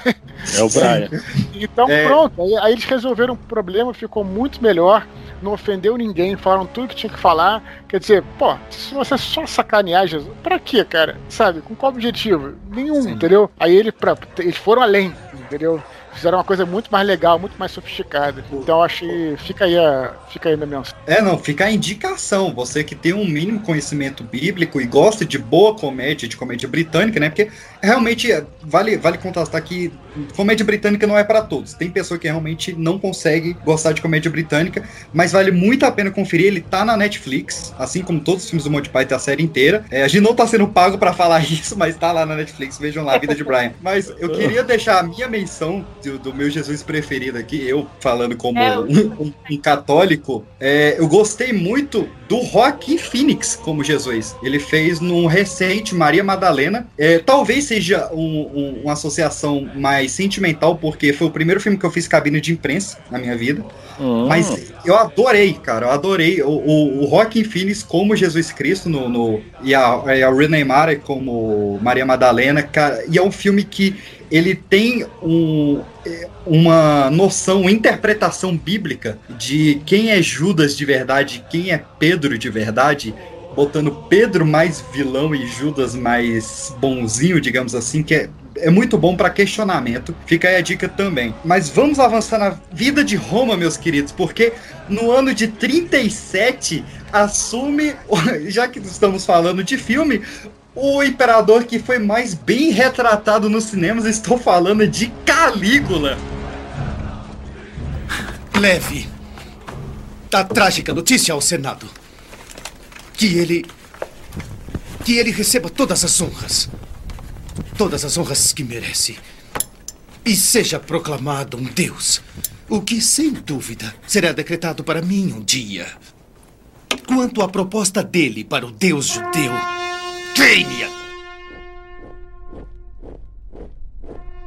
E: É o Brian.
B: Então
A: É.
B: pronto, aí, aí eles resolveram o problema, ficou muito melhor, não ofendeu ninguém, falaram tudo que tinha que falar. Quer dizer, pô, se você só sacanear Jesus, pra quê, cara? Sabe? Com qual objetivo? Nenhum, entendeu? Aí ele, pra, eles foram além, entendeu? Fizeram uma coisa muito mais legal, muito mais sofisticada. Então eu achei. Fica aí a, fica aí minha menção.
A: É, não, fica a indicação. Você que tem um mínimo conhecimento bíblico e gosta de boa comédia, de comédia britânica, né? Porque realmente é, vale, vale contrastar que comédia britânica não é para todos. Tem pessoa que realmente não consegue gostar de comédia britânica, mas vale muito a pena conferir. Ele tá na Netflix, assim como todos os filmes do Monty Python, a série inteira. É, a gente não tá sendo pago para falar isso, mas tá lá na Netflix. Vejam lá, a vida de Brian. Mas eu queria deixar a minha menção do, do meu Jesus preferido aqui, eu falando como
C: É,
A: um, um- católico. É, eu gostei muito do Joaquim Phoenix como Jesus. Ele fez num recente Maria Madalena. É, talvez seja um, um, uma associação mais sentimental, porque foi o primeiro filme que eu fiz cabine de imprensa na minha vida. Hum. Mas eu adorei, cara. Eu adorei o, o, o Joaquin Phoenix como Jesus Cristo no, no e, a, e a Renee Mara como Maria Madalena, cara. E é um filme que ele tem um, uma noção, uma interpretação bíblica de quem é Judas de verdade, quem é Pedro de verdade, botando Pedro mais vilão e Judas mais bonzinho, digamos assim, que é é muito bom para questionamento. Fica aí a dica também. Mas vamos avançar na vida de Roma, meus queridos, porque no ano de 37 assume, já que estamos falando de filme, o imperador que foi mais bem retratado nos cinemas, estou falando de Calígula.
Q: Leve a trágica notícia ao Senado que ele. que ele receba todas as honras. Todas as honras que merece. E seja proclamado um Deus. O que, sem dúvida, será decretado para mim um dia. Quanto à proposta dele para o Deus judeu, queime-a!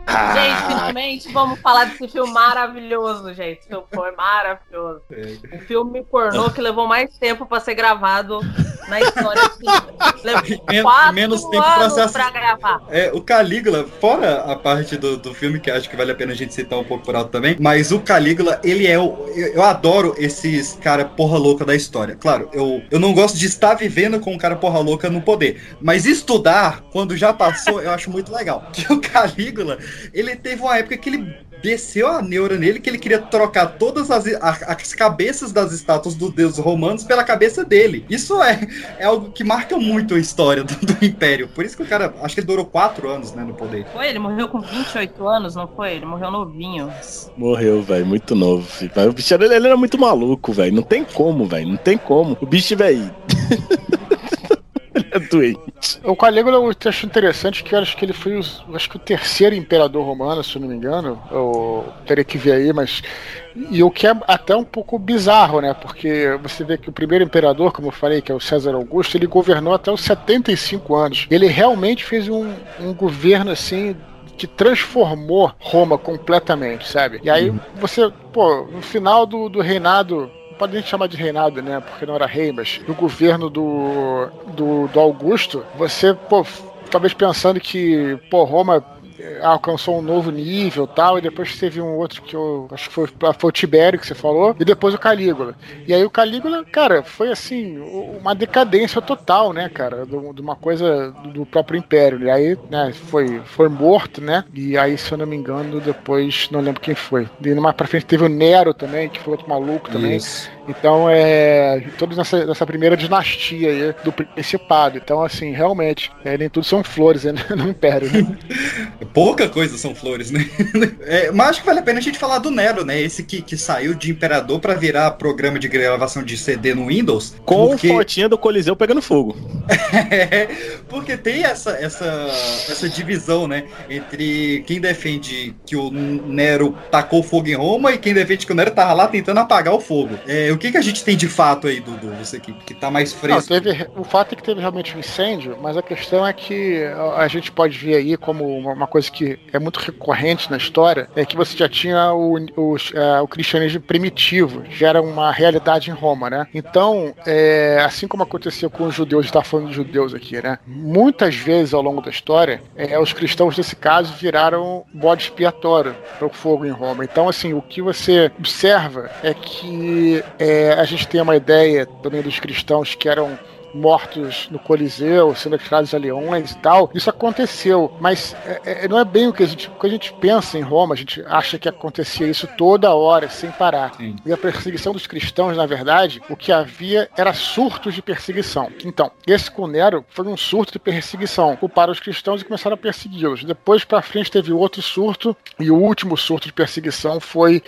C: Gente, finalmente vamos falar desse filme maravilhoso, gente. Esse filme foi maravilhoso. É. O filme pornô que levou mais tempo para ser gravado na história Levou Men quatro
A: menos tempo
C: anos
A: pra,
C: pra gravar.
A: É, o Calígula, fora a parte do, do filme, que acho que vale a pena a gente citar um pouco por alto também, mas o Calígula, ele é o. Eu, eu adoro esses cara porra louca da história. Claro, eu, eu não gosto de estar vivendo com um cara porra louca no poder, mas estudar, quando já passou, eu acho muito legal. Que o Calígula, ele teve uma época que ele desceu a neura nele que ele queria trocar todas as, as cabeças das estátuas dos deuses romanos pela cabeça dele. Isso é, é algo que marca muito a história do, do, Império. Por isso que o cara, acho que ele durou quatro anos, né, no poder.
C: Foi, ele morreu com 28 anos, não foi? Ele morreu novinho.
E: Morreu, velho, muito novo. Filho. O bicho ele era muito maluco, velho. Não tem como, velho. Não tem como. O bicho, velho. é doente.
B: O Calígula eu acho interessante que eu acho que ele foi o, acho que o terceiro imperador romano, se eu não me engano. Eu teria que ver aí, mas. E o que é até um pouco bizarro, né? Porque você vê que o primeiro imperador, como eu falei, que é o César Augusto, ele governou até os 75 anos. Ele realmente fez um, um governo assim que transformou Roma completamente, sabe? E aí uhum. você, pô, no final do, do reinado pode nem chamar de reinado, né? Porque não era rei, mas no governo do, do, do Augusto, você, pô, talvez pensando que, pô, Roma alcançou um novo nível tal, e depois teve um outro que eu acho que foi, foi o Tibério que você falou, e depois o Calígula. E aí o Calígula, cara, foi assim, uma decadência total, né, cara, de uma coisa do próprio Império. E aí, né, foi, foi morto, né, e aí, se eu não me engano, depois, não lembro quem foi. E mais pra frente teve o Nero também, que foi outro maluco também. Isso. Então, é. Todos nessa, nessa primeira dinastia aí do Principado. Então, assim, realmente, é, nem tudo são flores né, no Império, né?
A: Pouca coisa são flores, né? É, mas acho que vale a pena a gente falar do Nero, né? Esse que, que saiu de Imperador para virar programa de gravação de CD no Windows.
E: Com porque... fotinha do Coliseu pegando fogo.
A: é, porque tem essa, essa, essa divisão, né? Entre quem defende que o Nero tacou fogo em Roma e quem defende que o Nero tava lá tentando apagar o fogo. É, o que, que a gente tem de fato aí, Dudu? Você que, que tá mais fresco.
B: Não, teve, o fato é que teve realmente um incêndio, mas a questão é que a gente pode ver aí como uma coisa que é muito recorrente na história, é que você já tinha o, o, é, o cristianismo primitivo, já era uma realidade em Roma, né? Então, é, assim como aconteceu com os judeus, a gente tá falando de judeus aqui, né? Muitas vezes ao longo da história, é, os cristãos, nesse caso, viraram bode expiatório para o fogo em Roma. Então, assim, o que você observa é que é, a gente tem uma ideia também dos cristãos que eram mortos no Coliseu, sendo atirados a leões e tal. Isso aconteceu, mas é, é, não é bem o que a gente, o que a gente pensa em Roma. A gente acha que acontecia isso toda hora, sem parar. Sim. E a perseguição dos cristãos, na verdade, o que havia era surtos de perseguição. Então, esse com Nero foi um surto de perseguição. Culparam os cristãos e começaram a persegui-los. Depois, para frente, teve outro surto, e o último surto de perseguição foi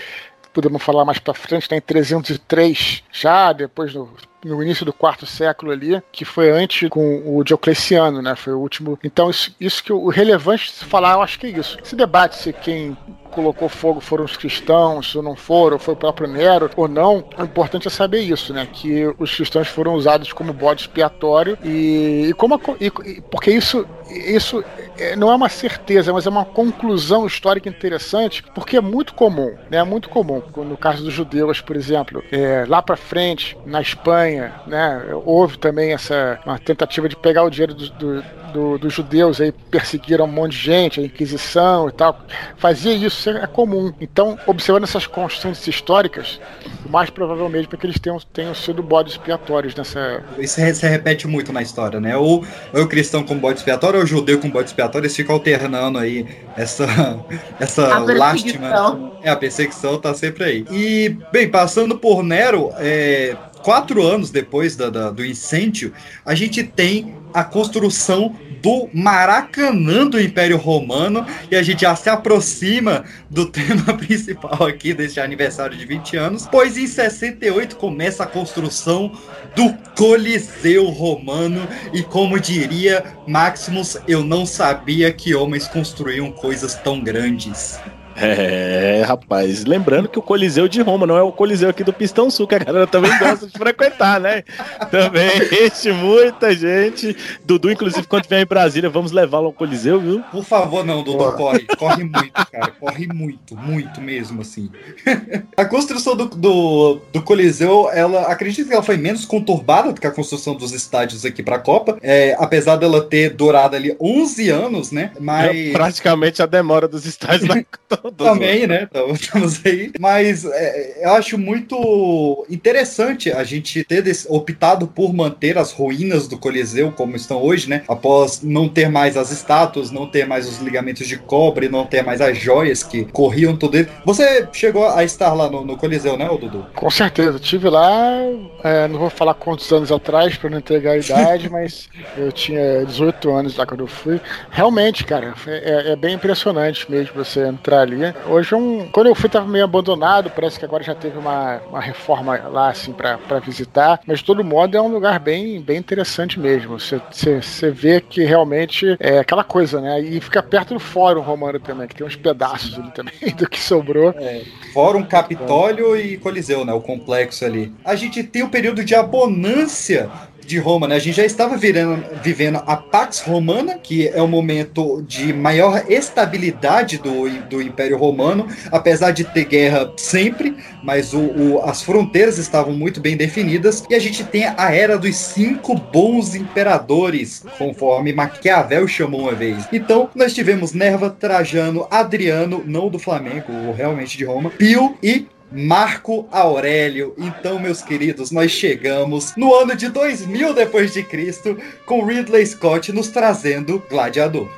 B: podemos falar mais para frente, né, em 303, já depois do no início do quarto século ali, que foi antes com o Diocleciano, né? Foi o último. Então, isso, isso que o relevante se falar, eu acho que é isso. Se debate se quem colocou fogo foram os cristãos, se não foram, foi o próprio Nero ou não. O importante é saber isso, né? Que os cristãos foram usados como bode expiatório e, e como a, e, porque isso isso é, não é uma certeza, mas é uma conclusão histórica interessante, porque é muito comum, né? É muito comum. No caso dos judeus, por exemplo, é, lá para frente, na Espanha, né? Houve também essa uma tentativa de pegar o dinheiro do, do, do, dos judeus aí perseguiram um monte de gente, a Inquisição e tal. Fazia isso, é comum. Então, observando essas constantes históricas, o mais provável mesmo é que eles tenham, tenham sido bodes expiatórios nessa.
A: Isso se repete muito na história, né? Ou, ou o cristão como bode expiatório, ou o judeu como bode expiatório, eles ficam alternando aí essa, essa lástima. É, a perseguição tá sempre aí. E, bem, passando por Nero, é, quatro anos depois da, da, do incêndio, a gente tem a construção do Maracanã do Império Romano e a gente já se aproxima do tema principal aqui deste aniversário de 20 anos, pois em 68 começa a construção do Coliseu Romano e como diria Maximus, eu não sabia que homens construíam coisas tão grandes.
E: É, rapaz. Lembrando que o Coliseu de Roma não é o Coliseu aqui do Pistão Sul, que a galera também gosta de frequentar, né? Também enche muita gente. Dudu, inclusive, quando vier em Brasília, vamos levá-lo ao Coliseu, viu?
A: Por favor, não, Dudu, corre. Corre muito, cara. Corre muito, muito mesmo, assim. a construção do, do, do, Coliseu, ela acredito que ela foi menos conturbada do que a construção dos estádios aqui pra Copa. É, apesar dela ter durado ali 11 anos, né? Mas. É
E: praticamente a demora dos estádios na
A: Também, né? Estamos aí. Mas é, eu acho muito interessante a gente ter optado por manter as ruínas do Coliseu como estão hoje, né? Após não ter mais as estátuas, não ter mais os ligamentos de cobre, não ter mais as joias que corriam tudo ele. Você chegou a estar lá no, no Coliseu, né, Dudu?
B: Com certeza. Tive lá, é, não vou falar quantos anos atrás para não entregar a idade, mas eu tinha 18 anos lá quando eu fui. Realmente, cara, é, é bem impressionante mesmo você entrar ali ali. Hoje, um, quando eu fui, tava meio abandonado. Parece que agora já teve uma, uma reforma lá, assim, para visitar. Mas, de todo modo, é um lugar bem, bem interessante mesmo. Você vê que realmente é aquela coisa, né? E fica perto do Fórum Romano também, que tem uns pedaços ali também do que sobrou. É,
A: Fórum, Capitólio e Coliseu, né? O complexo ali. A gente tem o período de abonância de Roma, né? A gente já estava virando, vivendo a Pax Romana, que é o momento de maior estabilidade do, do Império Romano, apesar de ter guerra sempre, mas o, o, as fronteiras estavam muito bem definidas. E a gente tem a Era dos Cinco Bons Imperadores, conforme Maquiavel chamou uma vez. Então, nós tivemos Nerva, Trajano, Adriano, não do Flamengo, realmente de Roma, Pio e Marco Aurélio. Então, meus queridos, nós chegamos no ano de 2000 depois de Cristo com Ridley Scott nos trazendo Gladiador.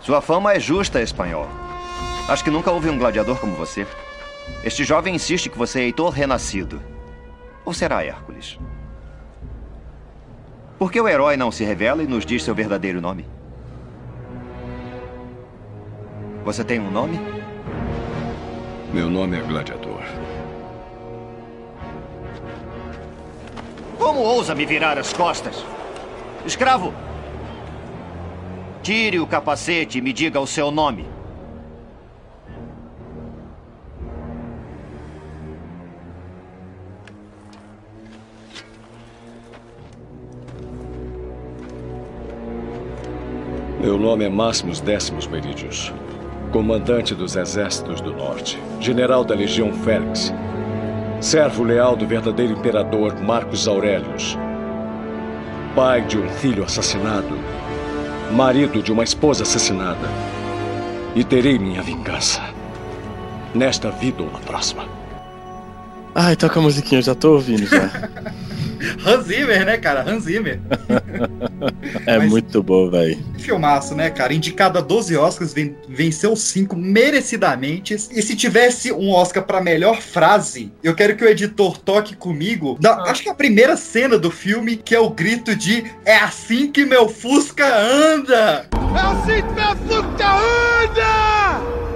R: Sua fama é justa, espanhol. Acho que nunca houve um gladiador como você. Este jovem insiste que você é Heitor renascido. Ou será Hércules? Por que o herói não se revela e nos diz seu verdadeiro nome? Você tem um nome?
I: Meu nome é Gladiador.
R: Como ousa me virar as costas? Escravo! Tire o capacete e me diga o seu nome.
I: Meu nome é Máximos Décimos Meridius comandante dos exércitos do norte, general da Legião Félix, servo leal do verdadeiro imperador Marcos Aurelius, pai de um filho assassinado, marido de uma esposa assassinada, e terei minha vingança, nesta vida ou na próxima.
E: Ai, toca a musiquinha, eu já tô ouvindo já.
A: Hans Zimmer, né, cara? Hans Zimmer.
E: é Mas, muito bom, velho.
A: Filmaço, né, cara? Indicado a 12 Oscars, venceu 5 merecidamente. E se tivesse um Oscar para melhor frase, eu quero que o editor toque comigo. Da, ah. Acho que a primeira cena do filme, que é o grito de É assim que meu Fusca anda!
S: É assim que meu Fusca anda!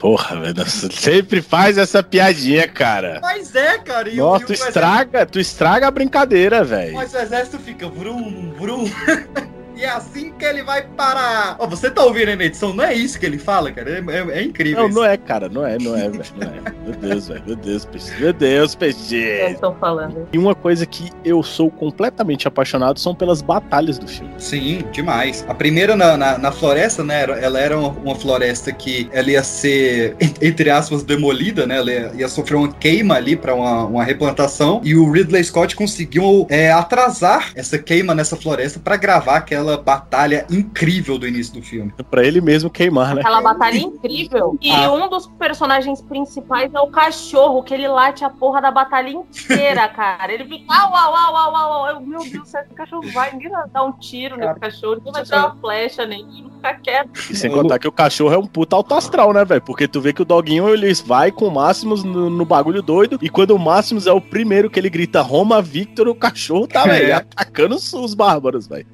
E: Porra, velho, sempre faz essa piadinha, cara.
A: Mas é, cara. E
E: Nossa, tu estraga, exército... tu estraga a brincadeira, velho.
A: Mas o exército fica vrum, vrum. E é assim que ele vai parar. Ó, você tá ouvindo aí na edição? Não é isso que ele fala, cara? É, é- é incrível.
E: Não,
A: isso.
E: não é, cara. Não é, não é, velho. Não é. Meu Deus, velho. Meu Deus, peixe. Meu Deus, peixe.
C: Estão falando.
E: E uma coisa que eu sou completamente apaixonado são pelas batalhas do filme.
A: Sim, demais. A primeira na, na, na floresta, né? Ela era uma, floresta que ela ia ser, entre aspas, demolida, né? Ela ia, ia sofrer uma queima ali para uma, uma replantação. E o Ridley Scott conseguiu é, atrasar essa queima nessa floresta para gravar aquela batalha incrível do início do filme.
E: Pra ele mesmo queimar, né?
C: Aquela batalha incrível. E
A: Ah.
C: um dos personagens principais é o cachorro, que ele late a porra da batalha inteira, cara. Ele fica au, au, au, au, au, au. Eu, Meu Deus, esse cachorro vai, ninguém vai dar um tiro nesse cachorro, ninguém vai tirar uma flecha nele, ele não fica quieto.
E: E sem contar que o cachorro é um puta alto astral, né, velho? Porque tu vê que o doguinho ele vai com o Máximos no, no bagulho doido. E quando o Máximos é o primeiro que ele grita Roma Victor, o cachorro tá,
A: É.
E: velho, atacando os, os bárbaros, velho.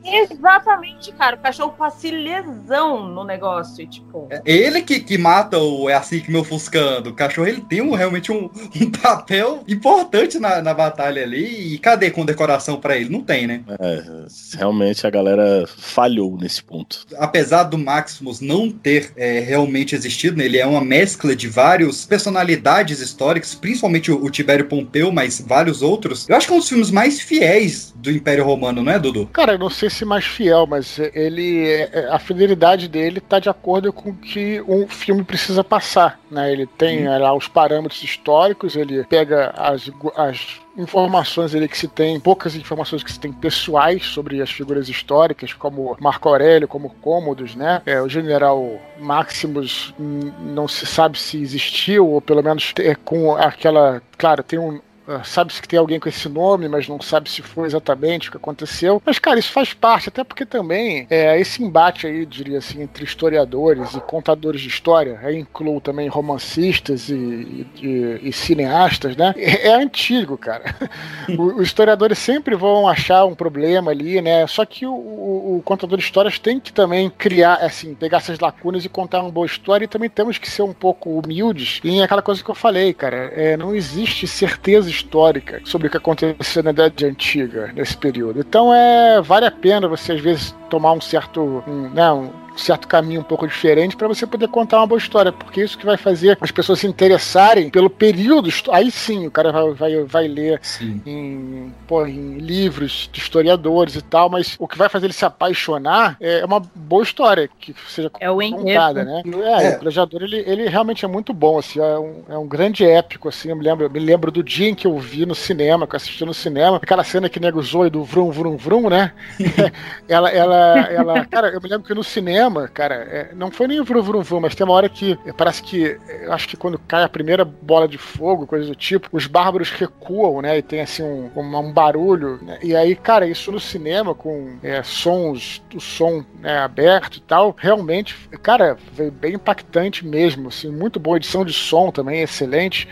C: Exatamente, cara. O cachorro passa lesão no negócio. E, tipo,
A: Ele que, que mata o É Assim Que Me Ofuscando. O cachorro ele tem um, realmente um, um papel importante na, na batalha ali. E cadê com decoração pra ele? Não tem, né?
E: É, realmente a galera falhou nesse ponto.
A: apesar do Maximus não ter é, realmente existido, né, ele é uma mescla de várias personalidades históricas, principalmente o, o Tibério Pompeu, mas vários outros. Eu acho que é um dos filmes mais fiéis do Império Romano, não é, Dudu?
B: Cara, eu não sei se mais fiel, mas ele é- a fidelidade dele tá de acordo com o que um filme precisa passar, né? Ele tem lá os parâmetros históricos, ele pega as, as informações ali que se tem, poucas informações que se tem pessoais sobre as figuras históricas, como Marco Aurélio, como Cômodos, né? É, o general Maximus hum, não se sabe se existiu, ou pelo menos é, com aquela. Claro, tem um, Sabe-se que tem alguém com esse nome, mas não sabe se foi exatamente o que aconteceu. Mas, cara, isso faz parte, até porque também é, esse embate aí, diria assim, entre historiadores e contadores de história, aí incluo também romancistas e, e- e- cineastas, né? É, é antigo, cara. Os historiadores sempre vão achar um problema ali, né? Só que o, o- o contador de histórias tem que também criar, assim, pegar essas lacunas e contar uma boa história e também temos que ser um pouco humildes em aquela coisa que eu falei, cara. É, não existe certeza histórica sobre o que aconteceu na Idade Antiga, nesse período. Então, é, vale a pena você, às vezes, tomar um certo, um, né, um certo caminho um pouco diferente para você poder contar uma boa história, porque isso que vai fazer as pessoas se interessarem pelo período. Aí sim, o cara vai, vai, vai ler em, pô, em livros de historiadores e tal, mas o que vai fazer ele se apaixonar é uma boa história que seja
C: É o
B: contada, né? É,
A: É.
B: o Gladiador ele, ele realmente é muito bom, assim, é um, é um grande épico, assim. Eu me lembro, eu me lembro do dia em que eu vi no cinema, que eu assisti no cinema, aquela cena que nego zoe do vrum vrum vrum, né? ela, ela, ela, cara, eu me lembro que no cinema, cara, é, não foi nem o vrum vrum vrum, mas tem uma hora que é, parece que, eu acho que quando cai a primeira bola de fogo, coisa do tipo, os bárbaros recuam, né? E tem assim um, um, um barulho, né? E aí, cara, isso no cinema com é, sons, o som né, aberto e tal, realmente, cara, veio bem impactante mesmo, assim, muito boa edição de som também, excelente.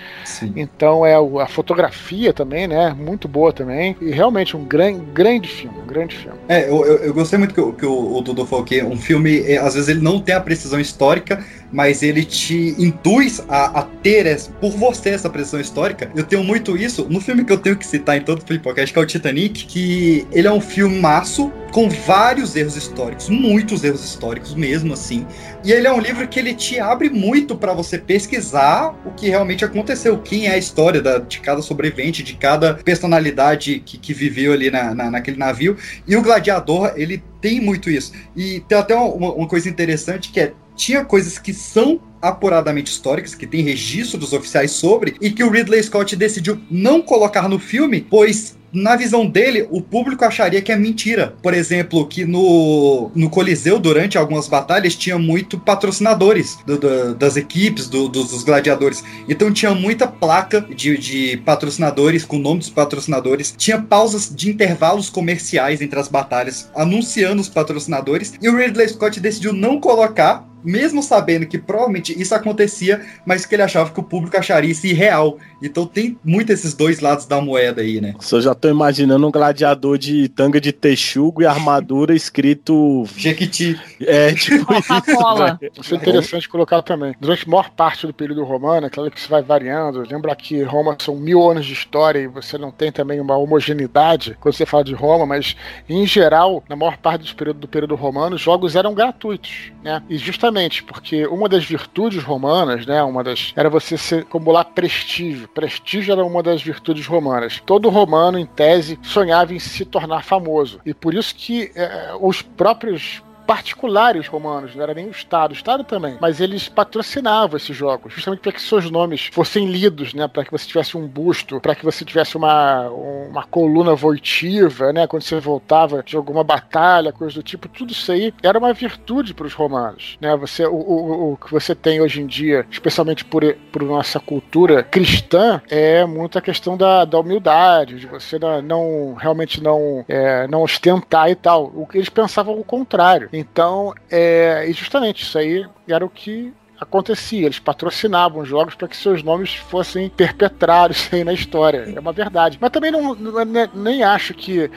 B: Então é a fotografia também, né? Muito boa também. E realmente um gran, grande filme, um grande filme.
A: É, eu, eu, eu gostei muito que, o- que o, o Dudu falou que um filme, é, às vezes, ele não tem a precisão histórica, mas ele te induz a, a ter, essa- por você, essa precisão histórica. Eu tenho muito isso no filme que eu tenho que citar em todo o podcast, que é o Titanic, que ele é um filmaço com vários erros históricos, muitos erros históricos mesmo, assim. E ele é um livro que ele te abre muito para você pesquisar o que realmente aconteceu, quem é a história da- de cada sobrevivente, de cada personalidade que, que viveu ali na, na- naquele navio. E o Gladiador, ele tem muito isso. E tem até uma, uma coisa interessante que é tinha coisas que são apuradamente históricas, que tem registro dos oficiais sobre, e que o Ridley Scott decidiu não colocar no filme, pois na visão dele, o público acharia que é mentira. Por exemplo, que no, no Coliseu, durante algumas batalhas, tinha muito patrocinadores do- do- das equipes, do- dos, gladiadores. Então tinha muita placa de, de patrocinadores, com o nome dos patrocinadores. Tinha pausas de intervalos comerciais entre as batalhas, anunciando os patrocinadores. E o Ridley Scott decidiu não colocar mesmo sabendo que provavelmente isso acontecia, mas que ele achava que o público acharia isso irreal. Então tem muito esses dois lados da moeda aí, né?
E: Só já tô imaginando um gladiador de tanga de texugo e armadura escrito.
A: Jequiti.
E: É, tipo
C: Coca-Cola.
B: Isso é interessante colocar também. Durante a maior parte do período romano, é claro que isso vai variando. Lembra que Roma são mil anos de história e você não tem também uma homogeneidade quando você fala de Roma, mas em geral, na maior parte do período, do período romano, os jogos eram gratuitos, né? E justamente porque uma das virtudes romanas, né, uma das era você se acumular prestígio. Prestígio era uma das virtudes romanas. Todo romano, em tese, sonhava em se tornar famoso. E por isso que eh, os próprios particulares romanos, não era nem o Estado, o Estado também, mas eles patrocinavam esses jogos, justamente para que seus nomes fossem lidos, né, para que você tivesse um busto, para que você tivesse uma, uma coluna voitiva, né, quando você voltava de alguma batalha, coisa do tipo, tudo isso aí era uma virtude para os romanos, né, você, o, o, o que você tem hoje em dia, especialmente por, por nossa cultura cristã, é muito a questão da, da humildade, de você não, realmente não, é, não ostentar e tal, o que eles pensavam o contrário, então, é, e justamente isso aí era o que acontecia. Eles patrocinavam jogos para que seus nomes fossem perpetrados aí na história. É uma verdade. Mas também não, não nem acho que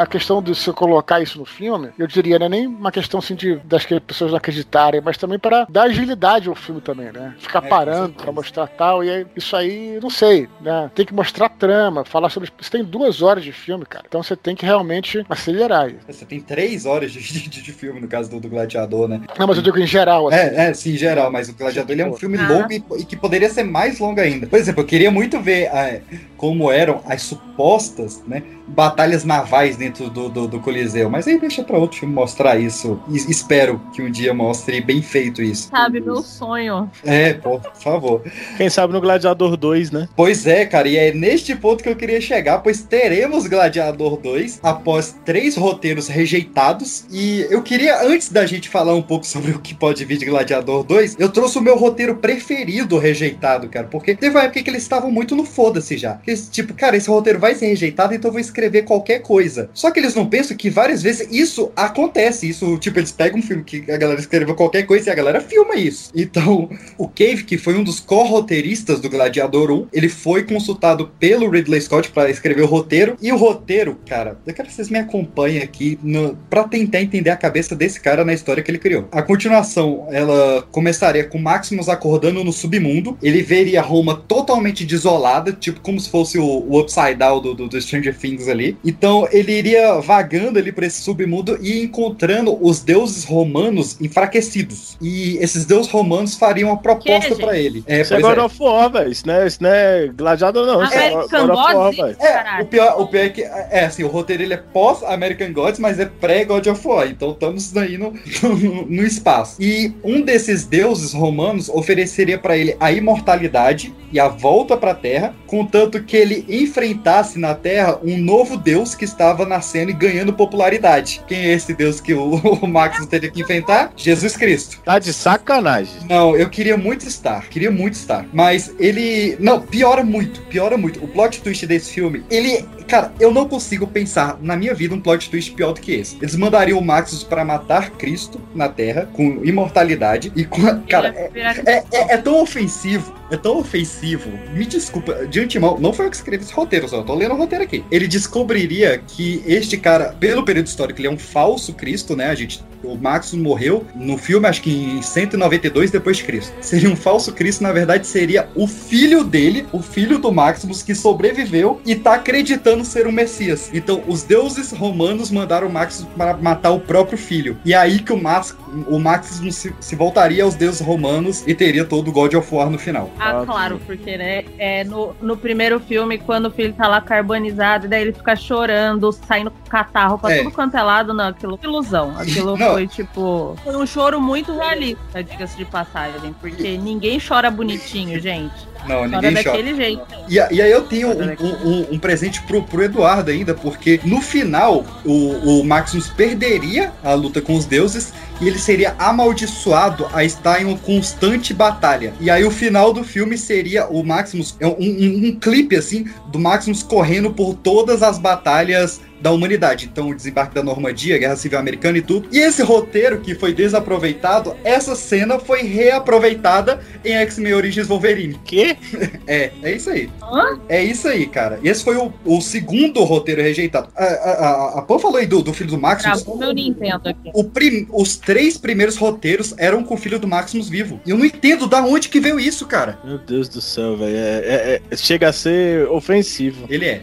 B: a questão de se colocar isso no filme, eu diria, não é nem uma questão assim de das pessoas não acreditarem, mas também para dar agilidade ao filme também, né? Ficar
A: É,
B: parando para mostrar tal, e aí, isso aí, não sei, né? Tem que mostrar trama, falar sobre. Você tem duas horas de filme, cara. Então você tem que realmente acelerar.
A: Você tem três horas de, de, de filme no caso do, do Gladiador, né?
B: Não, mas eu digo em geral, assim.
A: É, é, sim, em geral, mas o Gladiador ele é um filme
B: Ah.
A: longo e, e que poderia ser mais longo ainda. Por exemplo, eu queria muito ver ah, como eram as supostas, né, batalhas navais dentro do, do, do Coliseu, mas aí deixa pra outro filme mostrar isso. E espero que um dia mostre bem feito isso.
C: Sabe, meu sonho.
A: É, pô, por favor.
E: Quem sabe no Gladiador 2, né?
A: Pois é, cara, e é neste ponto que eu queria chegar, pois teremos Gladiador 2 após três roteiros rejeitados. E eu queria, antes da gente falar um pouco sobre o que pode vir de Gladiador 2, eu trouxe o meu roteiro preferido rejeitado, cara, porque teve uma época que eles estavam muito no foda-se já. Eles, tipo, cara, esse roteiro vai ser rejeitado, então eu vou escrever qualquer coisa. Só que eles não pensam que várias vezes isso acontece. Isso, tipo, eles pegam um filme que a galera escreveu qualquer coisa e a galera filma isso. Então, o Cave, que foi um dos co-roteiristas do Gladiador 1, ele foi consultado pelo Ridley Scott para escrever o roteiro. E o roteiro, cara, eu quero que vocês me acompanhem aqui no, para tentar entender a cabeça desse cara na história que ele criou. A continuação, ela começaria com Maximus acordando no submundo. Ele veria Roma totalmente desolada, tipo como se fosse o, o Upside Down do, do, do Stranger Things ali. Então ele iria vagando ali para esse submundo e encontrando os deuses romanos enfraquecidos. E esses deuses romanos fariam uma proposta para ele. É,
E: Isso é
A: pois
E: God of War, velho. Isso não é, isso não é Gladiador, não. Isso é God of War,
C: Gods,
E: velho.
A: É, o pior, o pior é que, é assim, o roteiro ele é pós-American Gods, mas é pré-God of War, então estamos aí no, no, no espaço. E um desses deuses romanos ofereceria para ele a imortalidade e a volta para a Terra, contanto que ele enfrentasse na Terra um novo deus que estava nascendo e ganhando popularidade. Quem é esse deus que o, o Max teria que enfrentar? Jesus Cristo.
E: Tá de sacanagem.
A: Não, eu queria muito estar, queria muito estar. Mas ele. Não, piora muito, piora muito. O plot twist desse filme, ele. Cara, eu não consigo pensar na minha vida um plot twist pior do que esse. Eles mandariam o Maximus para matar Cristo na Terra, com imortalidade, e com. Cara, é, é, é- é tão ofensivo, é tão ofensivo. Me desculpa, de antemão, não foi eu que escrevi esse roteiro, só eu tô lendo o roteiro aqui. Ele descobriria que este cara, pelo período histórico, ele é um falso Cristo, né? A gente. O Maximus morreu no filme, acho que em 192 depois de Cristo. Seria um falso Cristo, na verdade, seria o filho dele, o filho do Maximus, que sobreviveu e tá acreditando ser um Messias. Então, os deuses romanos mandaram o Maximus para matar o próprio filho. E é aí que o, Max, o Maximus se, se voltaria aos deuses romanos e teria todo o God of War no final.
C: Ah, claro, porque, né, é, no, no primeiro filme, quando o filho tá lá carbonizado, daí ele fica chorando, saindo com catarro pra
A: É.
C: tudo quanto é lado, não, aquilo ilusão. Aquilo
A: Não.
C: Foi, tipo, foi um choro muito realista, diga-se de passagem, porque ninguém chora bonitinho, gente.
A: Não,
C: Chora
A: ninguém chora.
C: daquele jeito.
A: E, e aí eu tenho um, um- um- um presente pro, pro Eduardo ainda, porque no final o, o Maximus perderia a luta com os deuses e ele seria amaldiçoado a estar em uma constante batalha. E aí o final do filme seria o Maximus, é um, um- um clipe assim, do Maximus correndo por todas as batalhas da humanidade. Então, o desembarque da Normandia, a Guerra Civil Americana e tudo. E esse roteiro que foi desaproveitado, essa cena foi reaproveitada em X-Men Origins Wolverine.
E: Que?
A: é, é isso aí. Hã? É isso aí, cara. Esse foi o, o segundo roteiro rejeitado. A, a, a, a Pan falou aí do, do filho do Maximus.
C: Travou meu Nintendo aqui.
A: O prim, os três primeiros roteiros eram com o filho do Maximus vivo. E eu não entendo da onde que veio isso, cara.
E: Meu Deus do céu, velho. É, é, é, chega a ser ofensivo.
A: Ele é.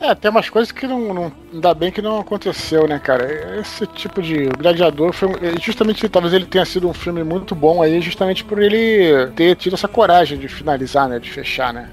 B: É, tem umas coisas que não, não. Ainda bem que não aconteceu, né, cara? Esse tipo de. O Gladiador foi. Justamente, talvez ele tenha sido um filme muito bom aí, justamente por ele ter tido essa coragem de finalizar, né? De fechar, né?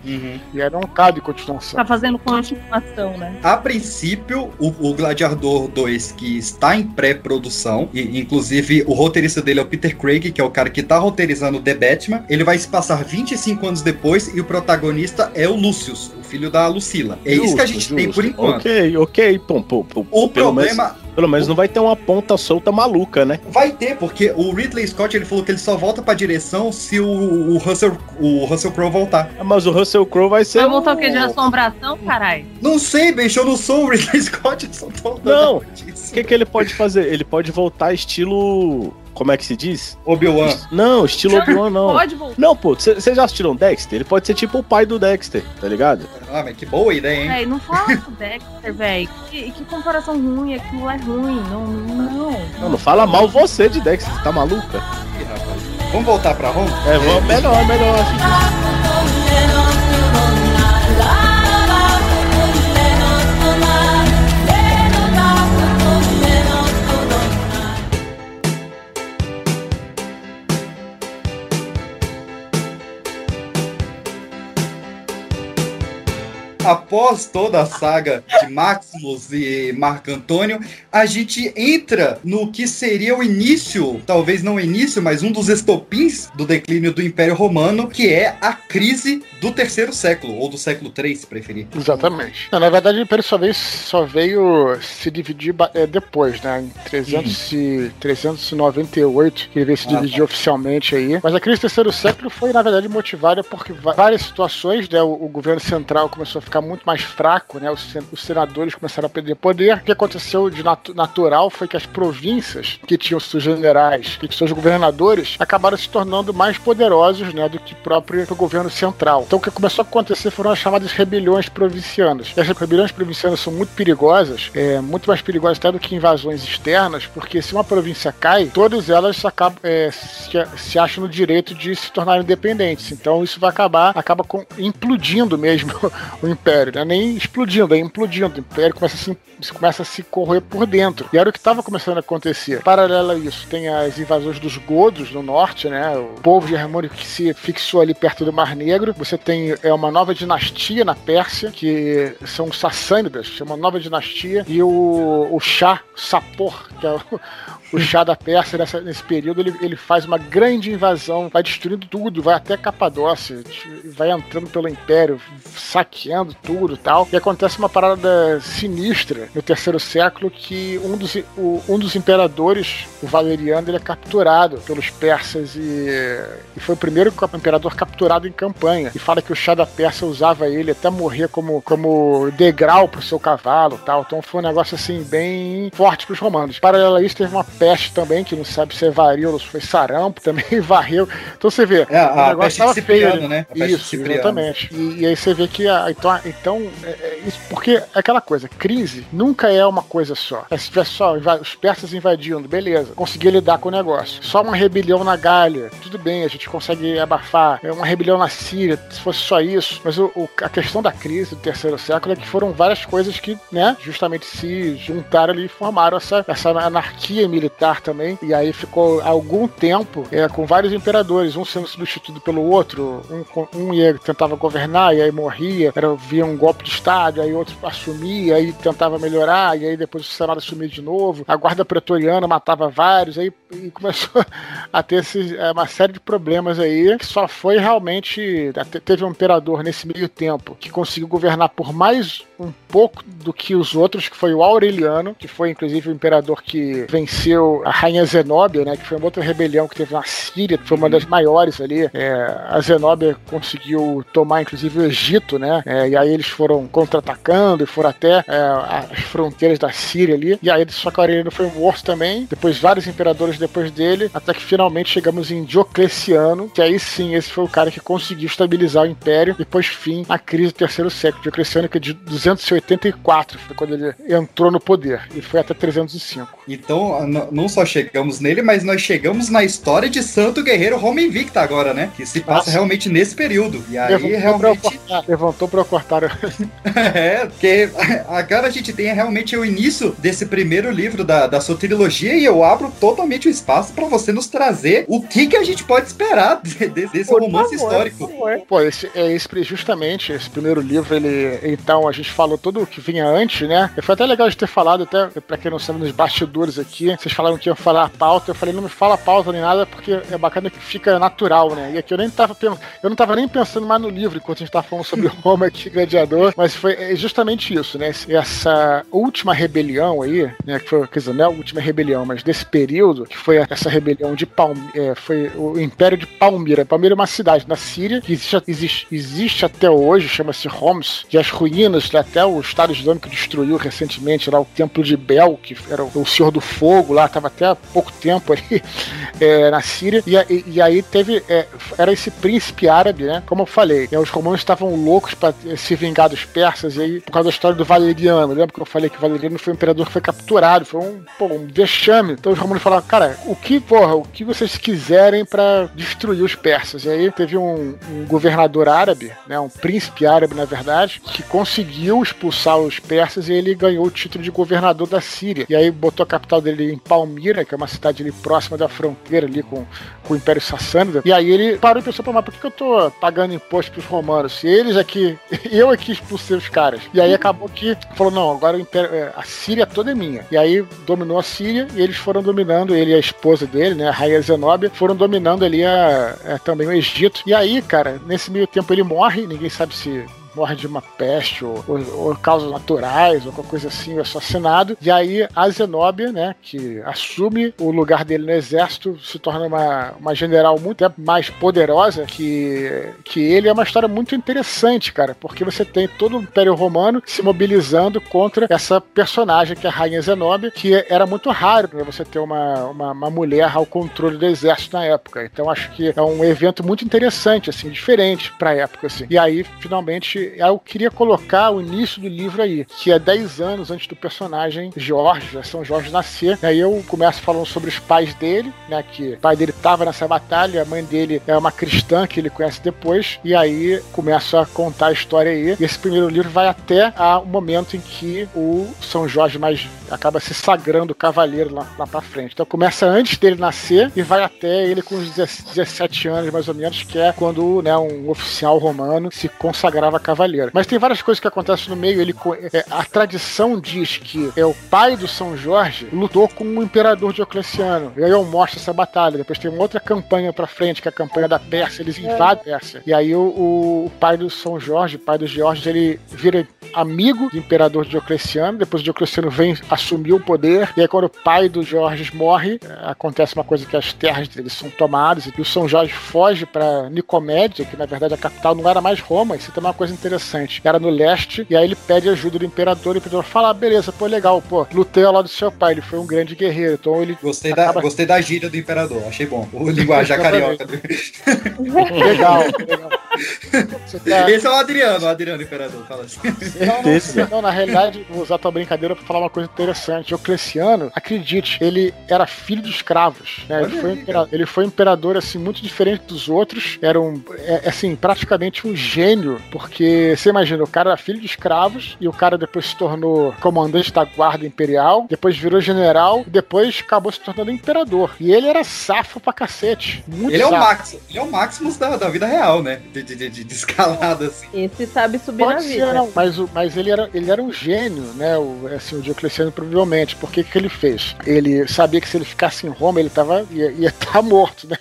B: E era um cabe continuação.
C: Tá fazendo continuação, né?
A: A princípio, o, o Gladiador 2, que está em pré-produção, e inclusive o roteirista dele é o Peter Craig, que é o cara que tá roteirizando The Batman, ele vai se passar 25 anos depois e o protagonista é o Lucius, filho da Lucila. É isso que a gente
E: Justo,
A: tem por
E: justo.
A: enquanto.
E: Ok, ok. Pô, pô, pô,
A: O
E: pelo
A: problema-
E: Menos, pelo menos não vai ter uma ponta solta maluca, né?
A: Vai ter, porque o Ridley Scott ele falou que ele só volta pra direção se o, o Russell, o Russell Crowe voltar.
E: Mas o Russell Crowe vai ser.
C: Vai voltar o quê? De assombração, caralho?
A: Não sei, bicho, eu não sou o Ridley Scott, eu só tô
E: Não. O que, que ele pode fazer? Ele pode voltar estilo. Como é que se diz?
A: Obi-Wan.
E: Não, estilo Obi-Wan não.
C: Pode voltar.
E: Não, pô, vocês já assistiram Dexter? Ele pode ser tipo o pai do Dexter, tá ligado?
A: Ah, mas que boa ideia, hein?
C: Véi, não fala do Dexter, velho. Que, que comparação ruim, aquilo é ruim. Não, não.
E: Não, não fala mal você de Dexter, você tá maluca?
A: Ih, rapaz. Vamos voltar pra Roma?
E: É, vamos, melhor, melhor.
A: Após toda a saga de Maximus e Marco Antônio, a gente entra no que seria o início, talvez não o início, mas um dos estopins do declínio do Império Romano, que é a crise do terceiro século, ou do século III, se preferir.
B: Exatamente. Não, na verdade, o Império só veio, só veio se dividir é, depois, né? Em 300 e, 398, que ele veio se
A: Ah,
B: dividir
A: tá.
B: oficialmente aí. Mas a crise do terceiro século foi, na verdade, motivada porque várias situações, né? O, o governo central começou a ficar muito mais fraco, né? Os, os senadores começaram a perder poder. O que aconteceu de natu- natural foi que as províncias que tinham seus generais e seus governadores acabaram se tornando mais poderosos, né? Do que próprio o governo central. Então o que começou a acontecer foram as chamadas rebeliões provincianas. E as rebeliões provincianas são muito perigosas, é, muito mais perigosas até do que invasões externas, porque se uma província cai, todas elas acabam, é, se, se acham no direito de se tornarem independentes. Então isso vai acabar, acaba com, implodindo mesmo império, né? nem explodindo, é implodindo. O império começa a se, começa a se corroer por dentro. E era o que estava começando a acontecer. Paralelo a isso, tem as invasões dos godos no norte, né? O povo germânico que se fixou ali perto do Mar Negro. Você tem é uma nova dinastia na Pérsia, que são os sassânidas, uma nova dinastia. E o, o Shah Sapor, que é o, o Shah da Pérsia, nessa- nesse período, ele, ele faz uma grande invasão, vai destruindo tudo, vai até Capadócia, vai entrando pelo Império, saqueando tudo e tal. E acontece uma parada sinistra no terceiro século que um dos, o- um dos imperadores, o Valeriano, ele é capturado pelos persas e, e foi o primeiro imperador capturado em campanha. E fala que o Shah da Pérsia usava ele até morrer como, como degrau pro seu cavalo e tal. Então foi um negócio assim bem forte pros romanos. Paralelo a isso, teve uma peste também, que não sabe se é varíola, se foi sarampo, também varreu. Então você vê,
A: É,
B: o negócio tava feio.
A: né?
B: Isso, exatamente. E, e aí você vê que a, então, então é, é isso porque é aquela coisa, crise nunca é uma coisa só. É, se tivesse só os persas invadindo, beleza, conseguia lidar com o negócio. Só uma rebelião na Gália, tudo bem, a gente consegue abafar. É uma rebelião na Síria, se fosse só isso. Mas o- o- a questão da crise do terceiro século é que foram várias coisas que, né, justamente se juntaram ali e formaram essa, essa anarquia militar também. E aí ficou algum tempo é, com vários imperadores, um sendo substituído pelo outro, um, um ia, tentava governar e aí morria, era, via um golpe de Estado, aí outro assumia, aí tentava melhorar, e aí depois o Senado assumia de novo, a guarda pretoriana matava vários, aí começou a ter esses, é, uma série de problemas aí, que só foi realmente. até- Teve um imperador nesse meio tempo que conseguiu governar por mais um pouco do que os outros, que foi o Aureliano, que foi inclusive o imperador que venceu a rainha Zenóbia, né? Que foi uma outra rebelião que teve na Síria, que foi uma das maiores ali. É, a Zenóbia conseguiu tomar inclusive o Egito, né? É, e aí eles foram contra-atacando e foram até é, as fronteiras da Síria ali. E aí só que o Aureliano foi morto também. Depois vários imperadores depois dele, até que finalmente chegamos em Diocleciano, que aí sim esse foi o cara que conseguiu estabilizar o império e pôs fim à crise do terceiro século. Diocleciano que é de 284 foi quando ele entrou no poder e foi até 305.
A: Então, não só chegamos nele, mas nós chegamos na história de Santo Guerreiro Roma Invicta agora, né? Que se passa
B: Nossa.
A: realmente nesse período. E aí,
B: Levantou pra eu
A: realmente.
B: cortar, levantou pra eu cortar.
A: É, porque agora a gente tem realmente o início desse primeiro livro da, da sua trilogia e eu abro totalmente o espaço pra você nos trazer o que, que a gente pode esperar de- de- desse
B: Por
A: romance
B: favor,
A: histórico.
B: favor. Pô, esse, é esse, justamente, esse primeiro livro, ele. Então, a gente falou tudo o que vinha antes, né? E foi até legal de ter falado, até pra quem não sabe, nos bastidores aqui. Vocês falaram que iam falar a pauta. Eu falei, não me fala pauta nem nada, porque é bacana que fica natural, né? E aqui eu nem tava pensando. Eu não tava nem pensando mais no livro enquanto a gente tava falando sobre Roma aqui, Gladiador. Mas foi é justamente isso, né? Essa última rebelião aí, né? Que foi, quer dizer, não é a última rebelião, mas desse período, que foi essa rebelião de Palmira. foi o Império de Palmira. Palmira é uma cidade na Síria que existe, existe, existe até hoje, chama-se Homs, e as ruínas, né, até o Estado Islâmico destruiu recentemente lá o Templo de Bel, que era o Senhor do Fogo lá, estava até há pouco tempo ali é, na Síria, e, e- e aí teve, é, era esse príncipe árabe, né, como eu falei, né, os romanos estavam loucos para se vingar dos persas, e aí, por causa da história do Valeriano, lembra que eu falei que o Valeriano foi um imperador que foi capturado, foi um, pô, um vexame, então os romanos falaram, cara, o que, porra, o que vocês quiserem para destruir os persas, e aí teve um, um governador árabe, né, um príncipe árabe, na verdade, que conseguiu expulsar os persas e ele ganhou o título de governador da Síria. E aí botou capital dele em Palmira, que é uma cidade ali próxima da fronteira ali com, com o Império Sassânida. E aí ele parou e pensou, pô, mas por que que eu tô pagando imposto pros romanos? Se eles aqui, eu aqui expulsei os caras. E aí acabou que falou, não, agora Império, é, a Síria toda é minha. E aí dominou a Síria e eles foram dominando, ele e a esposa dele, né, a Rainha Zenóbia, foram dominando ali a, é, também o Egito. E aí, cara, nesse meio tempo ele morre, ninguém sabe se morre de uma peste ou, ou- ou causas naturais ou qualquer coisa assim, é assassinado. E aí a Zenóbia, né, que assume o lugar dele no exército, se torna uma, uma general muito até mais poderosa que, que ele. É uma história muito interessante, cara, porque você tem todo o Império Romano se mobilizando contra essa personagem que é a Rainha Zenóbia, que era muito raro né, você ter uma, uma, uma mulher ao controle do exército na época. Então acho que é um evento muito interessante, assim, diferente pra época, assim. E aí, finalmente, eu queria colocar o início do livro aí, que é 10 anos antes do personagem Jorge, né, São Jorge nascer. Aí eu começo falando sobre os pais dele, né, que o pai dele estava nessa batalha, a mãe dele é uma cristã que ele conhece depois, e aí começo a contar a história aí. E esse primeiro livro vai até o momento em que o São Jorge mais acaba se sagrando cavaleiro lá, lá pra frente. Então começa antes dele nascer e vai até ele com uns 17 anos, mais ou menos, que é quando né, um oficial romano se consagrava cavaleiro. Mas tem várias coisas que acontecem no meio. Ele, é, a tradição diz que é o pai do São Jorge lutou com o imperador Diocleciano. E aí eu mostro essa batalha. Depois tem uma outra campanha pra frente, que é a campanha da Pérsia. Eles invadem a Pérsia. E aí o, o- pai do São Jorge, pai do George, ele vira amigo do imperador Diocleciano. Depois o Diocleciano vem assumir o poder. E aí quando o pai do Jorge morre, acontece uma coisa que as terras deles são tomadas. E o São Jorge foge pra Nicomédia, que na verdade a capital não era mais Roma. Isso também é uma coisa interessante. Era no leste. E aí ele pede ajuda do imperador. E o imperador fala, ah, beleza, pô, legal, pô, lutei ao lado do seu pai. Ele foi um grande guerreiro. Então ele
A: Gostei da, gostei da gíria do imperador, achei bom. O linguajar carioca.
B: Legal, legal. Tá-
A: Esse é o Adriano, o Adriano Imperador, fala assim.
B: Não, não, não, na realidade, vou usar tua brincadeira pra falar uma coisa interessante. Diocleciano, acredite, ele era filho de escravos. né? Ele, foi
A: aí,
B: impera- ele foi imperador, assim, muito diferente dos outros. Era um, é, assim, praticamente um gênio, porque você imagina, o cara era filho de escravos e o cara depois se tornou comandante da guarda imperial, depois virou general e depois acabou se tornando imperador. E ele era safo pra cacete. Muito
A: Ele é, o
B: safo.
A: Max, ele é o Maximus da, da vida real, né? De, de, de, de escalada, assim.
C: Esse sabe subir
B: Pode
C: na
B: ser,
C: vida.
B: não, mas, o- mas ele, era, ele era um gênio, né? O, assim, o Diocleciano, provavelmente. Porque que ele fez? Ele sabia que se ele ficasse em Roma, ele tava, ia estar morto, né?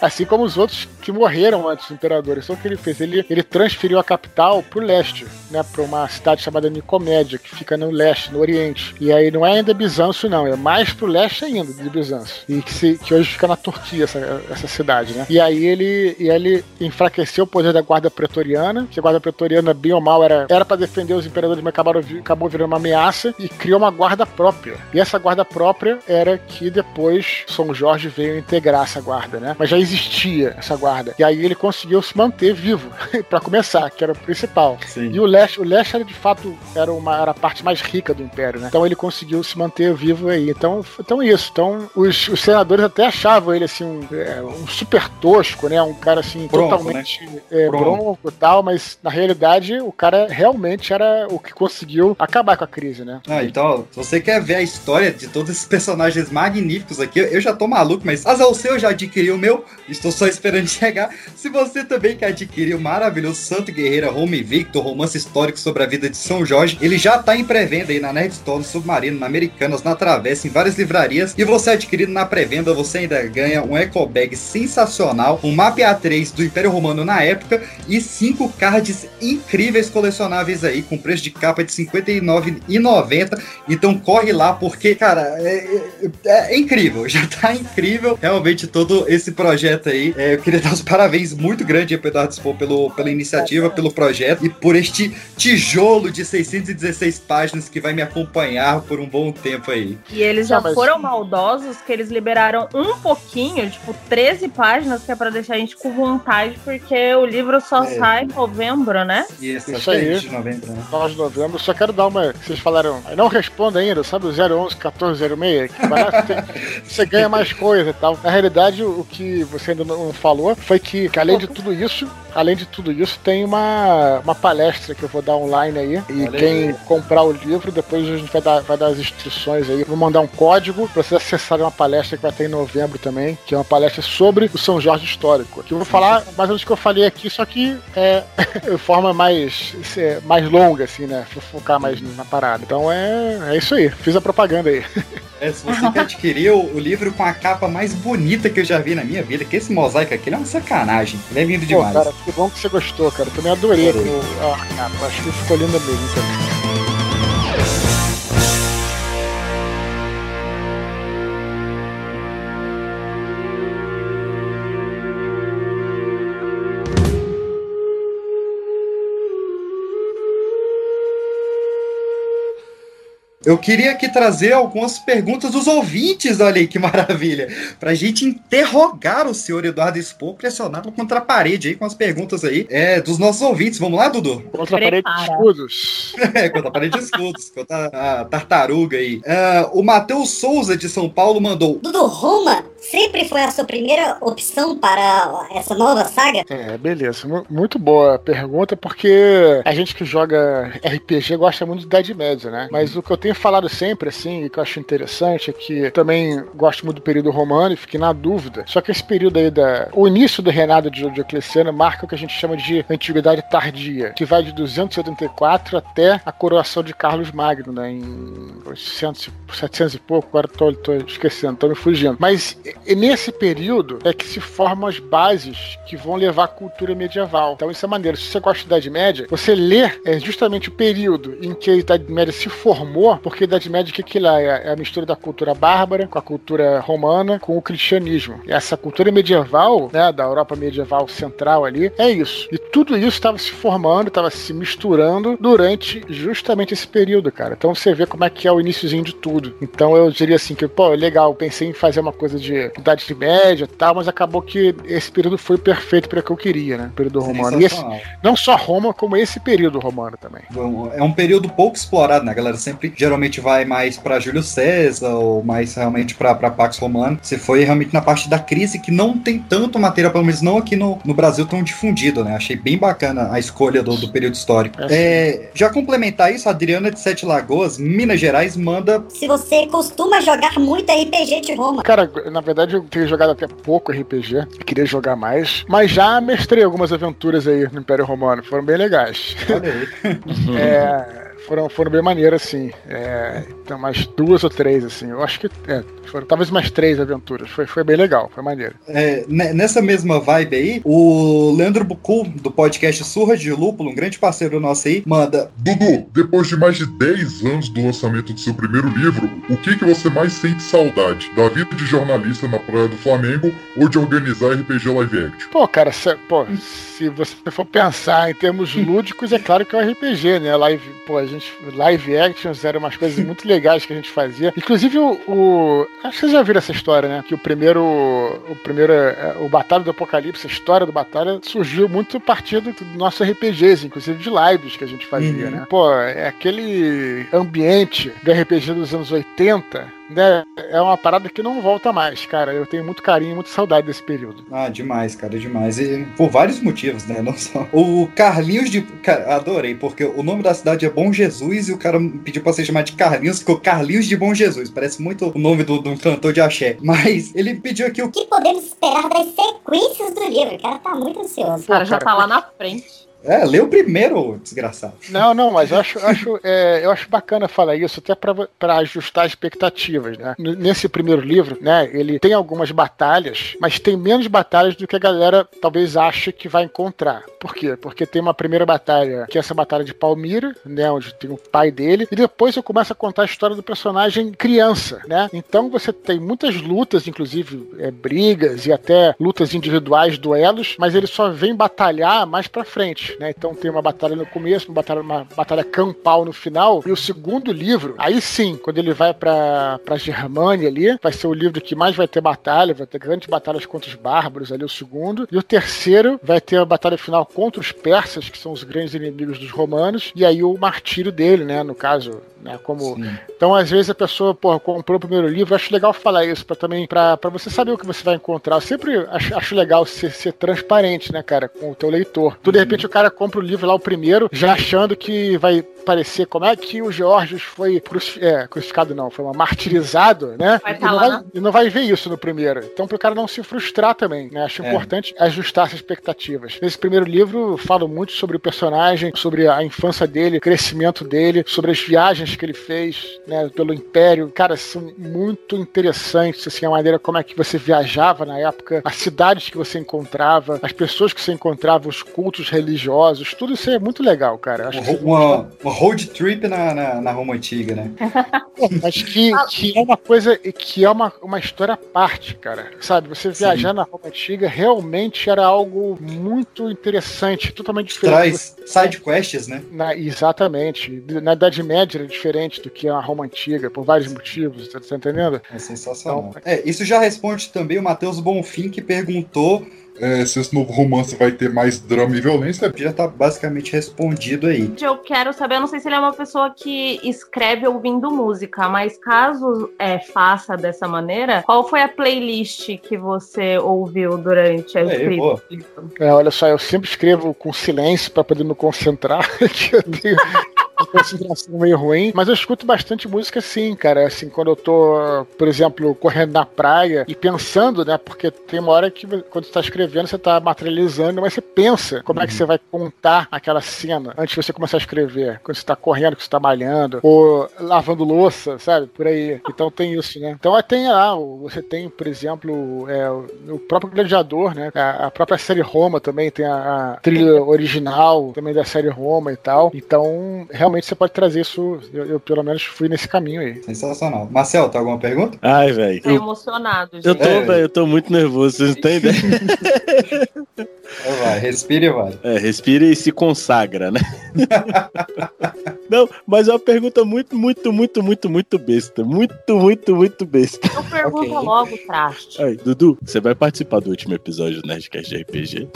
B: Assim como os outros que morreram antes do imperador. Isso é o que ele fez. Ele, ele transferiu a capital pro leste, né? Pra uma cidade chamada Nicomédia, que fica no leste, no oriente. E aí não é ainda Bizâncio, não. É mais pro leste ainda de Bizâncio. E que, se- que hoje fica na Turquia, essa, essa cidade, né? E aí ele, e ele enfraqueceu o poder da guarda pretoriana, que a guarda pretoriana, bem ou mal, era para defender os imperadores, mas acabaram, acabou virando uma ameaça e criou uma guarda própria. E essa guarda própria era que depois São Jorge veio integrar essa guarda, né? Mas já existia essa guarda. E aí ele conseguiu se manter vivo, para começar, que era o principal. E o leste, o leste era de fato era uma era a parte mais rica do império, né? Então ele conseguiu se manter vivo aí. Então, então isso. Então os, os senadores até achavam ele assim um, é, um super tosco, né? Um cara assim
A: Bronco,
B: totalmente é,
A: Bronco.
B: bronco e tal, mas na realidade o cara realmente era o que conseguiu acabar com a crise, né?
A: Ah, então, se você quer ver a história de todos esses personagens magníficos aqui, eu já tô maluco, mas azar o seu, eu já adquiri o meu, estou só esperando chegar. Se você também quer adquirir o maravilhoso Santo Guerreira Home Invicto, romance histórico sobre a vida de São Jorge, ele já tá em pré-venda aí na Nerd Store, no Submarino, na Americanas, na Travessa, em várias livrarias, e você adquirido na pré-venda, você ainda ganha um eco bag sensacional, um mapa A3 do Império Romano na época, e cinco cards incríveis colecionáveis aí, com preço de capa de R$ 59,90. Então corre lá, porque, cara, é, é- é incrível, já tá incrível realmente todo esse projeto aí. É, eu queria dar os parabéns muito grande aí pro Eduardo Spor pelo, pela iniciativa, pelo projeto e por este tijolo de 616 páginas que vai me acompanhar por um bom tempo aí.
C: E eles já foram maldosos que eles liberaram um pouquinho, tipo 13 páginas, que é pra deixar a gente com vontade, porque o livro só
B: É.
C: sai em novembro, né?
A: Isso,
B: Isso aí.
A: de novembro, né?
B: De novembro. Só quero dar uma. Vocês falaram. Não responda ainda, sabe o 011 1406? Que parece que você ganha mais coisa e tal. Na realidade, o que você ainda não falou foi que, que além de tudo isso, além de tudo isso, tem uma, uma palestra que eu vou dar online aí. E
A: Olha
B: quem comprar o livro, depois a gente vai dar, vai dar as instruções aí. Vou mandar um código pra vocês acessarem uma palestra que vai ter em novembro também, que é uma palestra sobre o São Jorge histórico. Que eu vou falar mais ou menos o que eu falei aqui, só que é de forma mais, é, mais longa, assim, né? Vou focar mais na parada. Então é, é isso aí. Fiz a propaganda aí.
A: É, se você quer adquirir o, o livro com a capa mais bonita que eu já vi na minha vida, que esse mosaico aqui ele é uma sacanagem. Ele é lindo
B: Pô,
A: demais.
B: cara, que bom que você gostou, cara. Eu também adorei o- a capa. Acho que ficou linda mesmo.
A: Eu queria aqui trazer algumas perguntas dos ouvintes, olha aí que maravilha, pra gente interrogar o senhor Eduardo Expor, pressioná-lo contra a parede aí com as perguntas aí é, dos nossos ouvintes. Vamos lá, Dudu?
B: Contra a parede de escudos.
A: É, contra a parede de escudos, contra a tartaruga aí. Ah, o Matheus Souza de São Paulo mandou.
T: Dudu, Roma sempre foi a sua primeira opção para essa nova saga?
B: É, beleza. Mu- Muito boa a pergunta, porque a gente que joga RPG gosta muito de Idade Média, né? Mas o que eu tenho falado sempre, assim, e que eu acho interessante, é que também gosto muito do período romano e fiquei na dúvida. Só que esse período aí da. O início do reinado de Diocleciano marca o que a gente chama de Antiguidade Tardia, que vai de 274 até a coroação de Carlos Magno, né? Em 800, e- 700 e pouco, agora tô esquecendo, tô me fugindo. Mas e nesse período é que se formam as bases que vão levar à cultura medieval. Então isso é maneiro. Se você gosta da Idade Média, você lê é justamente o período em que a Idade Média se formou, porque a Idade Média o que, que lá é? É a mistura da cultura bárbara com a cultura romana com o cristianismo. E essa cultura medieval, né, da Europa medieval central ali, é isso. E tudo isso estava se formando, estava se misturando durante justamente esse período, cara. Então você vê como é que é o iníciozinho de tudo. Então eu diria assim que, pô, legal, pensei em fazer uma coisa de Idade Média e tal, mas acabou que esse período foi perfeito para o que eu queria, né? O período romano. E esse, não só Roma, como esse período romano também.
A: Bom, É um período pouco explorado, né? A galera sempre geralmente vai mais pra Júlio César ou mais realmente pra, pra Pax Romano. Você foi realmente na parte da crise que não tem tanto material, pelo menos não aqui no, no Brasil tão difundido, né? Achei bem bacana a escolha do, do período histórico. É, já complementar isso, a Adriana de Sete Lagoas, Minas Gerais, manda.
T: Se você costuma jogar muito RPG de Roma.
B: Cara, na verdade verdade, eu tenho jogado até pouco RPG. Queria jogar mais. Mas já mestrei algumas aventuras aí no Império Romano. Foram bem legais.
A: Olha aí.
B: é foram, foram bem maneiras, assim. É, então, umas duas ou três, assim. Eu acho que. É, foram talvez umas três aventuras. Foi, foi bem legal, foi maneiro.
A: É, nessa mesma vibe aí, o Leandro Bucu, do podcast Surra de Lúpulo, um grande parceiro nosso aí, manda.
U: Dudu, depois de mais de 10 anos do lançamento do seu primeiro livro, o que, que você mais sente saudade? Da vida de jornalista na Praia do Flamengo ou de organizar RPG Live Action?
B: Pô, cara, se, pô, se você for pensar em termos lúdicos, é claro que é o RPG, né? Live, pô, a gente. Live actions eram umas coisas muito legais que a gente fazia. Inclusive o, o. Acho que vocês já viram essa história, né? Que o primeiro. O primeiro. é, O Batalha do Apocalipse, a história do Batalha, surgiu muito a partir do nosso RPGs, inclusive de lives que a gente fazia,
A: Uhum.
B: né? Pô, é aquele ambiente do RPG dos anos 80 né, é uma parada que não volta mais, cara. Eu tenho muito carinho, muita saudade desse período.
A: Ah, demais, cara, demais. E por vários motivos, né? Não só. O Carlinhos de. Cara, adorei, porque o nome da cidade é Bom Jesus e o cara pediu pra ser chamado de Carlinhos, ficou Carlinhos de Bom Jesus. Parece muito o nome do- de um cantor de axé. Mas ele pediu aqui o.
T: O que podemos esperar das sequências do livro? O cara tá muito ansioso.
C: O cara já tá lá na frente.
A: É, lê o primeiro, desgraçado.
B: Não, não, mas eu acho, acho, é, eu acho bacana falar isso, até para ajustar expectativas, né? Nesse primeiro livro, né, ele tem algumas batalhas, mas tem menos batalhas do que a galera talvez ache que vai encontrar. Por quê? Porque tem uma primeira batalha, que é essa batalha de Palmira, né, onde tem o pai dele, e depois eu começo a contar a história do personagem criança, né? Então você tem muitas lutas, inclusive é, brigas e até lutas individuais, duelos, mas ele só vem batalhar mais pra frente, né? Então tem uma batalha no começo, uma batalha, uma batalha campal no final, e o segundo livro, aí sim, quando ele vai pra, pra Germânia ali, vai ser o livro que mais vai ter batalha, vai ter grandes batalhas contra os bárbaros ali, o segundo, e o terceiro vai ter a batalha final contra os persas, que são os grandes inimigos dos romanos, e aí o martírio dele, né, no caso, né, como... Então, às vezes a pessoa, pô, comprou o primeiro livro, eu acho legal falar isso, para também, para você saber o que você vai encontrar, eu sempre acho, acho legal ser, ser transparente, né, cara, com o teu leitor. Tu, de repente, o cara compra o livro lá, o primeiro, já achando que vai parecer como é que o Georgios foi cruci é, crucificado, não, foi uma martirizado, né?
C: Vai
B: e,
C: tá
B: não vai,
C: na-
B: e não vai ver isso no primeiro. Então, pro cara não se frustrar também, né? Acho
A: É.
B: importante ajustar as expectativas. Nesse primeiro livro, eu falo muito sobre o personagem, sobre a infância dele, o crescimento dele, sobre as viagens que ele fez, né, pelo Império. Cara, são muito interessantes, assim, a maneira como é que você viajava na época, as cidades que você encontrava, as pessoas que você encontrava, os cultos religiosos, tudo isso é muito legal, cara. Acho que
A: Uma, uma road trip na, na, na Roma Antiga, né?
B: mas que, que é uma coisa, que é uma, uma história à parte, cara. Sabe, você viajar na Roma Antiga realmente era algo muito interessante, totalmente diferente.
A: Traz side quests, né?
B: Na- exatamente. Na Idade Média era diferente do que a Roma Antiga, por vários motivos, tá, tá entendendo?
A: É sensacional. É, isso já responde também o Matheus Bonfim, que perguntou
U: É, se esse novo romance vai ter mais drama e violência.
A: Já tá basicamente respondido aí.
C: Eu quero saber, eu não sei se ele é uma pessoa que escreve ouvindo música, mas caso é, faça dessa maneira, qual foi a playlist que você ouviu durante a
B: É,
C: escrita?
B: É, olha só, eu sempre escrevo com silêncio para poder me concentrar, que eu tenho concentração meio ruim, mas eu escuto bastante música sim, cara. Assim, quando eu tô, por exemplo, correndo na praia e pensando, né? Porque tem uma hora que quando você tá escrevendo, você tá materializando, mas você pensa como é que você vai contar aquela cena antes de você começar a escrever. Quando você tá correndo, que você tá malhando, ou lavando louça, sabe? Por aí. Então tem isso, né? Então tem lá, o- você tem, por exemplo, é, o o próprio Gladiador, né? A, a própria série Roma também tem a, a trilha original também da série Roma e tal. Então, realmente você pode trazer isso. Eu, eu, pelo menos fui nesse caminho aí.
A: Sensacional. Marcel, tá alguma pergunta?
E: Ai, velho.
C: Tô emocionado, gente.
E: Eu tô, velho, eu tô muito nervoso, vocês não têm ideia?
A: Então vai, respira e vai.
E: É, respira e se consagra, né? Não, mas é uma pergunta muito, muito, muito, muito, muito besta. Muito, muito, muito besta.
C: Eu pergunto logo, traste.
E: Aí, Dudu, você vai participar do último episódio do Nerdcast de RPG?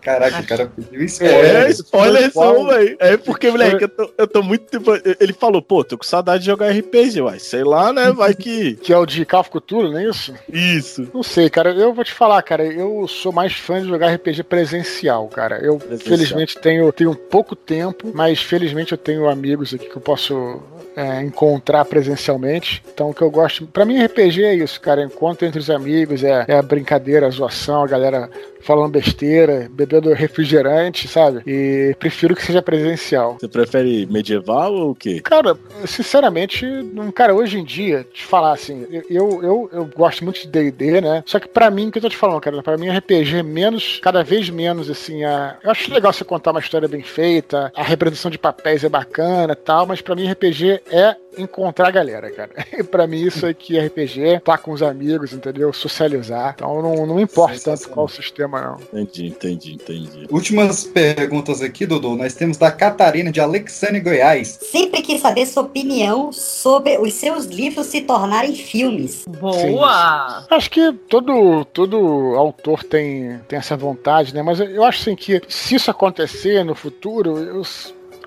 A: Caraca, o cara pediu spoiler.
E: É, spoiler
A: Foi qual?
E: são, velho. É porque, moleque, eu tô, eu tô muito. tipo, Ele falou, pô, tô com saudade de jogar RPG, uai. Sei lá, né? Vai que.
B: Que é o de Call of Cthulhu, não é isso?
E: Isso.
B: Não sei, cara. Eu vou te falar, cara. Eu sou mais fã de jogar RPG presencial, cara. Eu, felizmente, tenho, tenho pouco tempo, mas felizmente eu tenho amigos aqui que eu posso é, encontrar presencialmente. Então, o que eu gosto. Pra mim, RPG é isso, cara. Encontro entre os amigos, é, é a brincadeira, a zoação, a galera falando besteira, bebendo refrigerante, sabe? E prefiro que seja presencial.
E: Você prefere medieval ou o quê?
B: Cara, sinceramente, um cara, hoje em dia, te falar assim, eu, eu, eu gosto muito de D&D, né? Só que para mim, o que eu tô te falando, cara, pra mim RPG menos, cada vez menos, assim, a... eu acho legal você contar uma história bem feita, a representação de papéis é bacana e tal, mas para mim RPG é encontrar a galera, cara. E pra mim isso aqui é RPG, tá com os amigos, entendeu? Socializar. Então não, não importa tanto qual o não.
E: Entendi, entendi, entendi.
A: Últimas perguntas aqui, Dudu. Nós temos da Catarina de Alexandre Goiás.
T: Sempre quis saber sua opinião sobre os seus livros se tornarem filmes.
C: Boa!
B: Acho que todo, todo autor tem, tem essa vontade, né? Mas eu acho assim que se isso acontecer no futuro, eu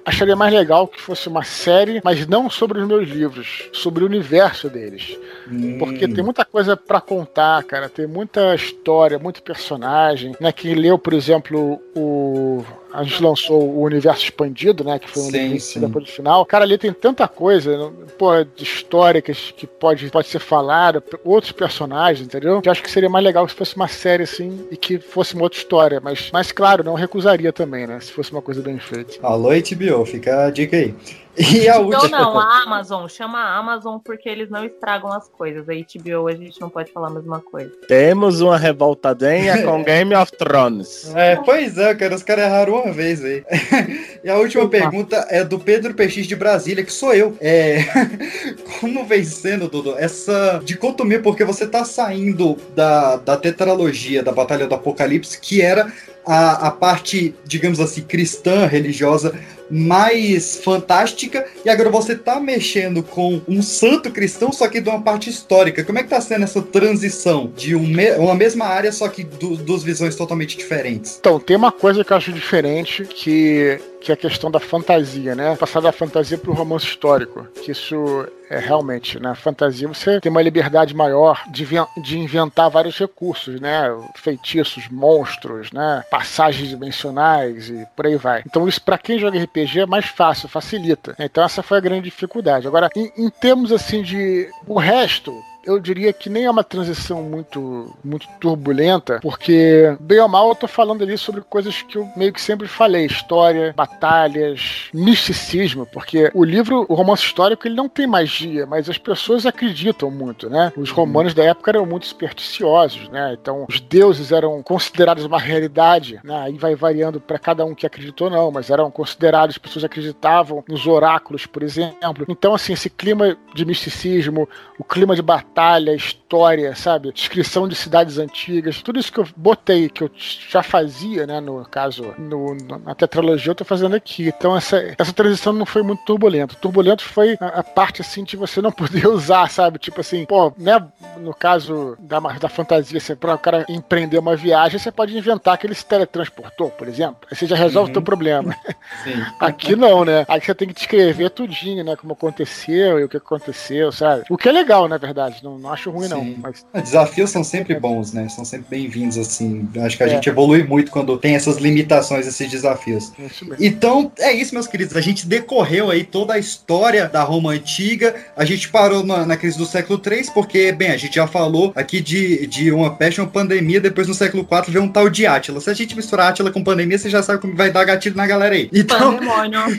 B: acharia mais legal que fosse uma série, mas não sobre os meus livros, sobre o universo deles. Hum. Porque tem muita coisa para contar, cara. Tem muita história, muito personagem. Né? Quem leu, por exemplo, o a gente lançou o Universo Expandido, né? Que foi um sim, sim. depois do final. Cara, ali tem tanta coisa, pô, de história que, que pode, pode ser falada, outros personagens, entendeu? Eu acho que seria mais legal se fosse uma série assim e que fosse uma outra história. Mas, mas claro, não recusaria também, né? Se fosse uma coisa bem feita.
A: Alô, HBO, fica a dica aí. E a
C: última... Não, não, a Amazon. Chama a Amazon porque eles não estragam as coisas. A HBO a gente não pode falar a mesma coisa.
E: Temos uma revoltadenha com Game of Thrones.
A: É, pois é, cara. Os caras erraram uma vez aí. e a última Opa. pergunta é do Pedro PX de Brasília, que sou eu. É... Como vem sendo, Dudu, essa dicotomia, porque você tá saindo da, da tetralogia da Batalha do Apocalipse, que era a, a parte, digamos assim, cristã, religiosa mais fantástica e agora você tá mexendo com um santo cristão, só que de uma parte histórica. Como é que tá sendo essa transição de um me uma mesma área, só que du duas visões totalmente diferentes?
B: Então, tem uma coisa que eu acho diferente que que é a questão da fantasia, né? Passar da fantasia para o romance histórico, que isso é realmente, na né? fantasia você tem uma liberdade maior de, de inventar vários recursos, né? Feitiços, monstros, né? Passagens dimensionais e por aí vai. Então isso para quem joga RPG é mais fácil, facilita. Então essa foi a grande dificuldade. Agora, em, em termos assim de o resto, eu diria que nem é uma transição muito, muito turbulenta, porque, bem ou mal, eu tô falando ali sobre coisas que eu meio que sempre falei: história, batalhas, misticismo, porque o livro, o romance histórico, ele não tem magia, mas as pessoas acreditam muito, né? Os romanos da época eram muito supersticiosos, né? Então, os deuses eram considerados uma realidade, né? Aí vai variando para cada um que acreditou ou não, mas eram considerados, as pessoas acreditavam nos oráculos, por exemplo. Então, assim, esse clima de misticismo, o clima de batalha, batalha, história, sabe? Descrição de cidades antigas, tudo isso que eu botei, que eu já fazia, né? No caso, no, na tetralogia, eu tô fazendo aqui. Então essa, essa transição não foi muito turbulenta. Turbulento foi a, a parte assim de você não poder usar, sabe? Tipo assim, pô, né? No caso da, da fantasia, você, para o cara empreender uma viagem, você pode inventar que ele se teletransportou, por exemplo. Aí você já resolve uhum. o teu problema. Sim. Aqui não, né? Aqui você tem que descrever tudinho, né? Como aconteceu e o que aconteceu, sabe? O que é legal, na verdade. Não, não acho ruim, Sim. não. Mas...
A: Desafios são sempre bons, né? São sempre bem-vindos, assim. Acho que a é. gente evolui muito quando tem essas limitações, esses desafios. Então, é isso, meus queridos. A gente decorreu aí toda a história da Roma Antiga. A gente parou na, na crise do século III, porque, bem, a gente já falou aqui de, de uma peste, uma pandemia. Depois, no século IV, veio um tal de Átila. Se a gente misturar Átila com pandemia, você já sabe como vai dar gatilho na galera aí. Então...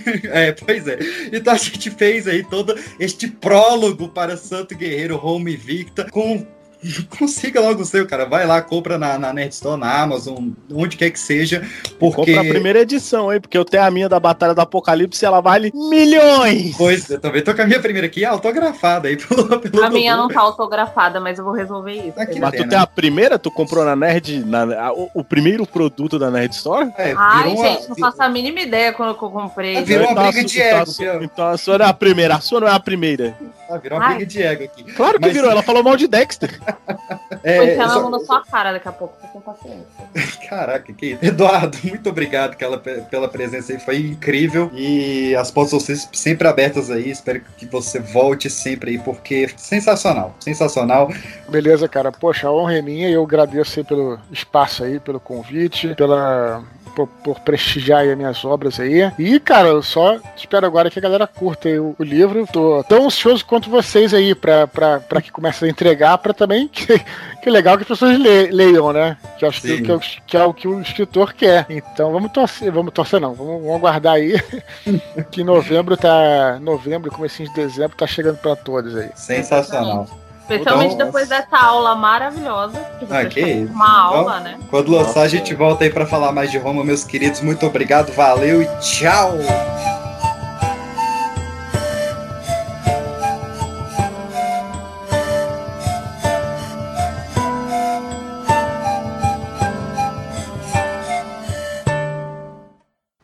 A: é, pois é. Então, a gente fez aí todo este prólogo para Santo Guerreiro Home invicta, com consiga logo o seu, cara. Vai lá, compra na, na Nerd Store, na Amazon, onde quer que seja. Porque...
E: Compra a primeira edição, aí, porque eu tenho a minha da Batalha do Apocalipse e ela vale milhões!
A: Pois, eu também tô com a minha primeira aqui autografada aí
C: pelo, pelo A minha não tá autografada, mas eu vou resolver isso.
E: Aqui mas tu tem a primeira? Tu comprou na Nerd, na, a, o, o, primeiro produto da Nerd Store?
C: É, Ai, gente, não faço a mínima ideia quando eu comprei.
A: É, virou uma briga de ego.
E: Então, então a sua não é a primeira, a sua não é a primeira.
A: Ah, virou uma Ai. briga de ego aqui.
E: Claro que mas... virou, ela falou mal de Dexter.
C: É, enfiar só... na sua cara daqui a pouco, você tem paciência.
A: Caraca, que Eduardo, muito obrigado pela, pela presença aí, foi incrível. E as portas são sempre abertas aí. Espero que você volte sempre aí, porque sensacional, sensacional.
B: Beleza, cara. Poxa, a honra é minha e eu agradeço aí pelo espaço aí, pelo convite, pela por, por prestigiar aí as minhas obras aí. E, cara, eu só espero agora que a galera curta aí o, o livro. Tô tão ansioso quanto vocês aí pra, pra, pra que comece a entregar, pra também que, que legal que as pessoas le, leiam, né? Que, acho que, que, é o- que é o que o escritor quer. Então vamos torcer, vamos torcer não, vamos, vamos aguardar aí que novembro tá. Novembro, comecinho de dezembro, tá chegando pra todos aí.
A: Sensacional.
C: Especialmente
A: Então,
C: depois dessa aula maravilhosa. Que
A: Ah, que isso.
C: Uma aula,
A: Então,
C: né?
A: Quando lançar, a gente volta aí pra falar mais de Roma, meus queridos. Muito obrigado, valeu e tchau!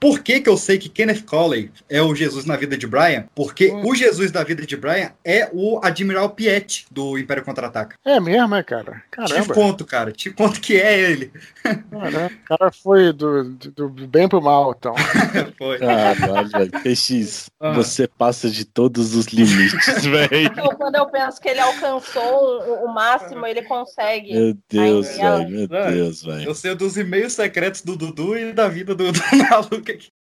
A: Por que, que eu sei que Kenneth Colley é o Jesus na vida de Brian? Porque o Jesus da vida de Brian é o Admiral Piet do Império Contra-Ataca.
B: É mesmo, é, cara?
A: Te
B: Caramba.
A: conto, cara. Te conto que é ele.
B: Cara, o cara foi do, do, do bem pro mal, então.
A: Foi.
E: Caralho, velho. PX,
A: Ah.
E: você passa de todos os limites, velho.
C: Então, quando eu penso que ele alcançou o, máximo, ele consegue.
E: Meu Deus, velho. Meu. Deus, velho.
A: Eu sei dos e-mails secretos do Dudu e da vida do, do maluco get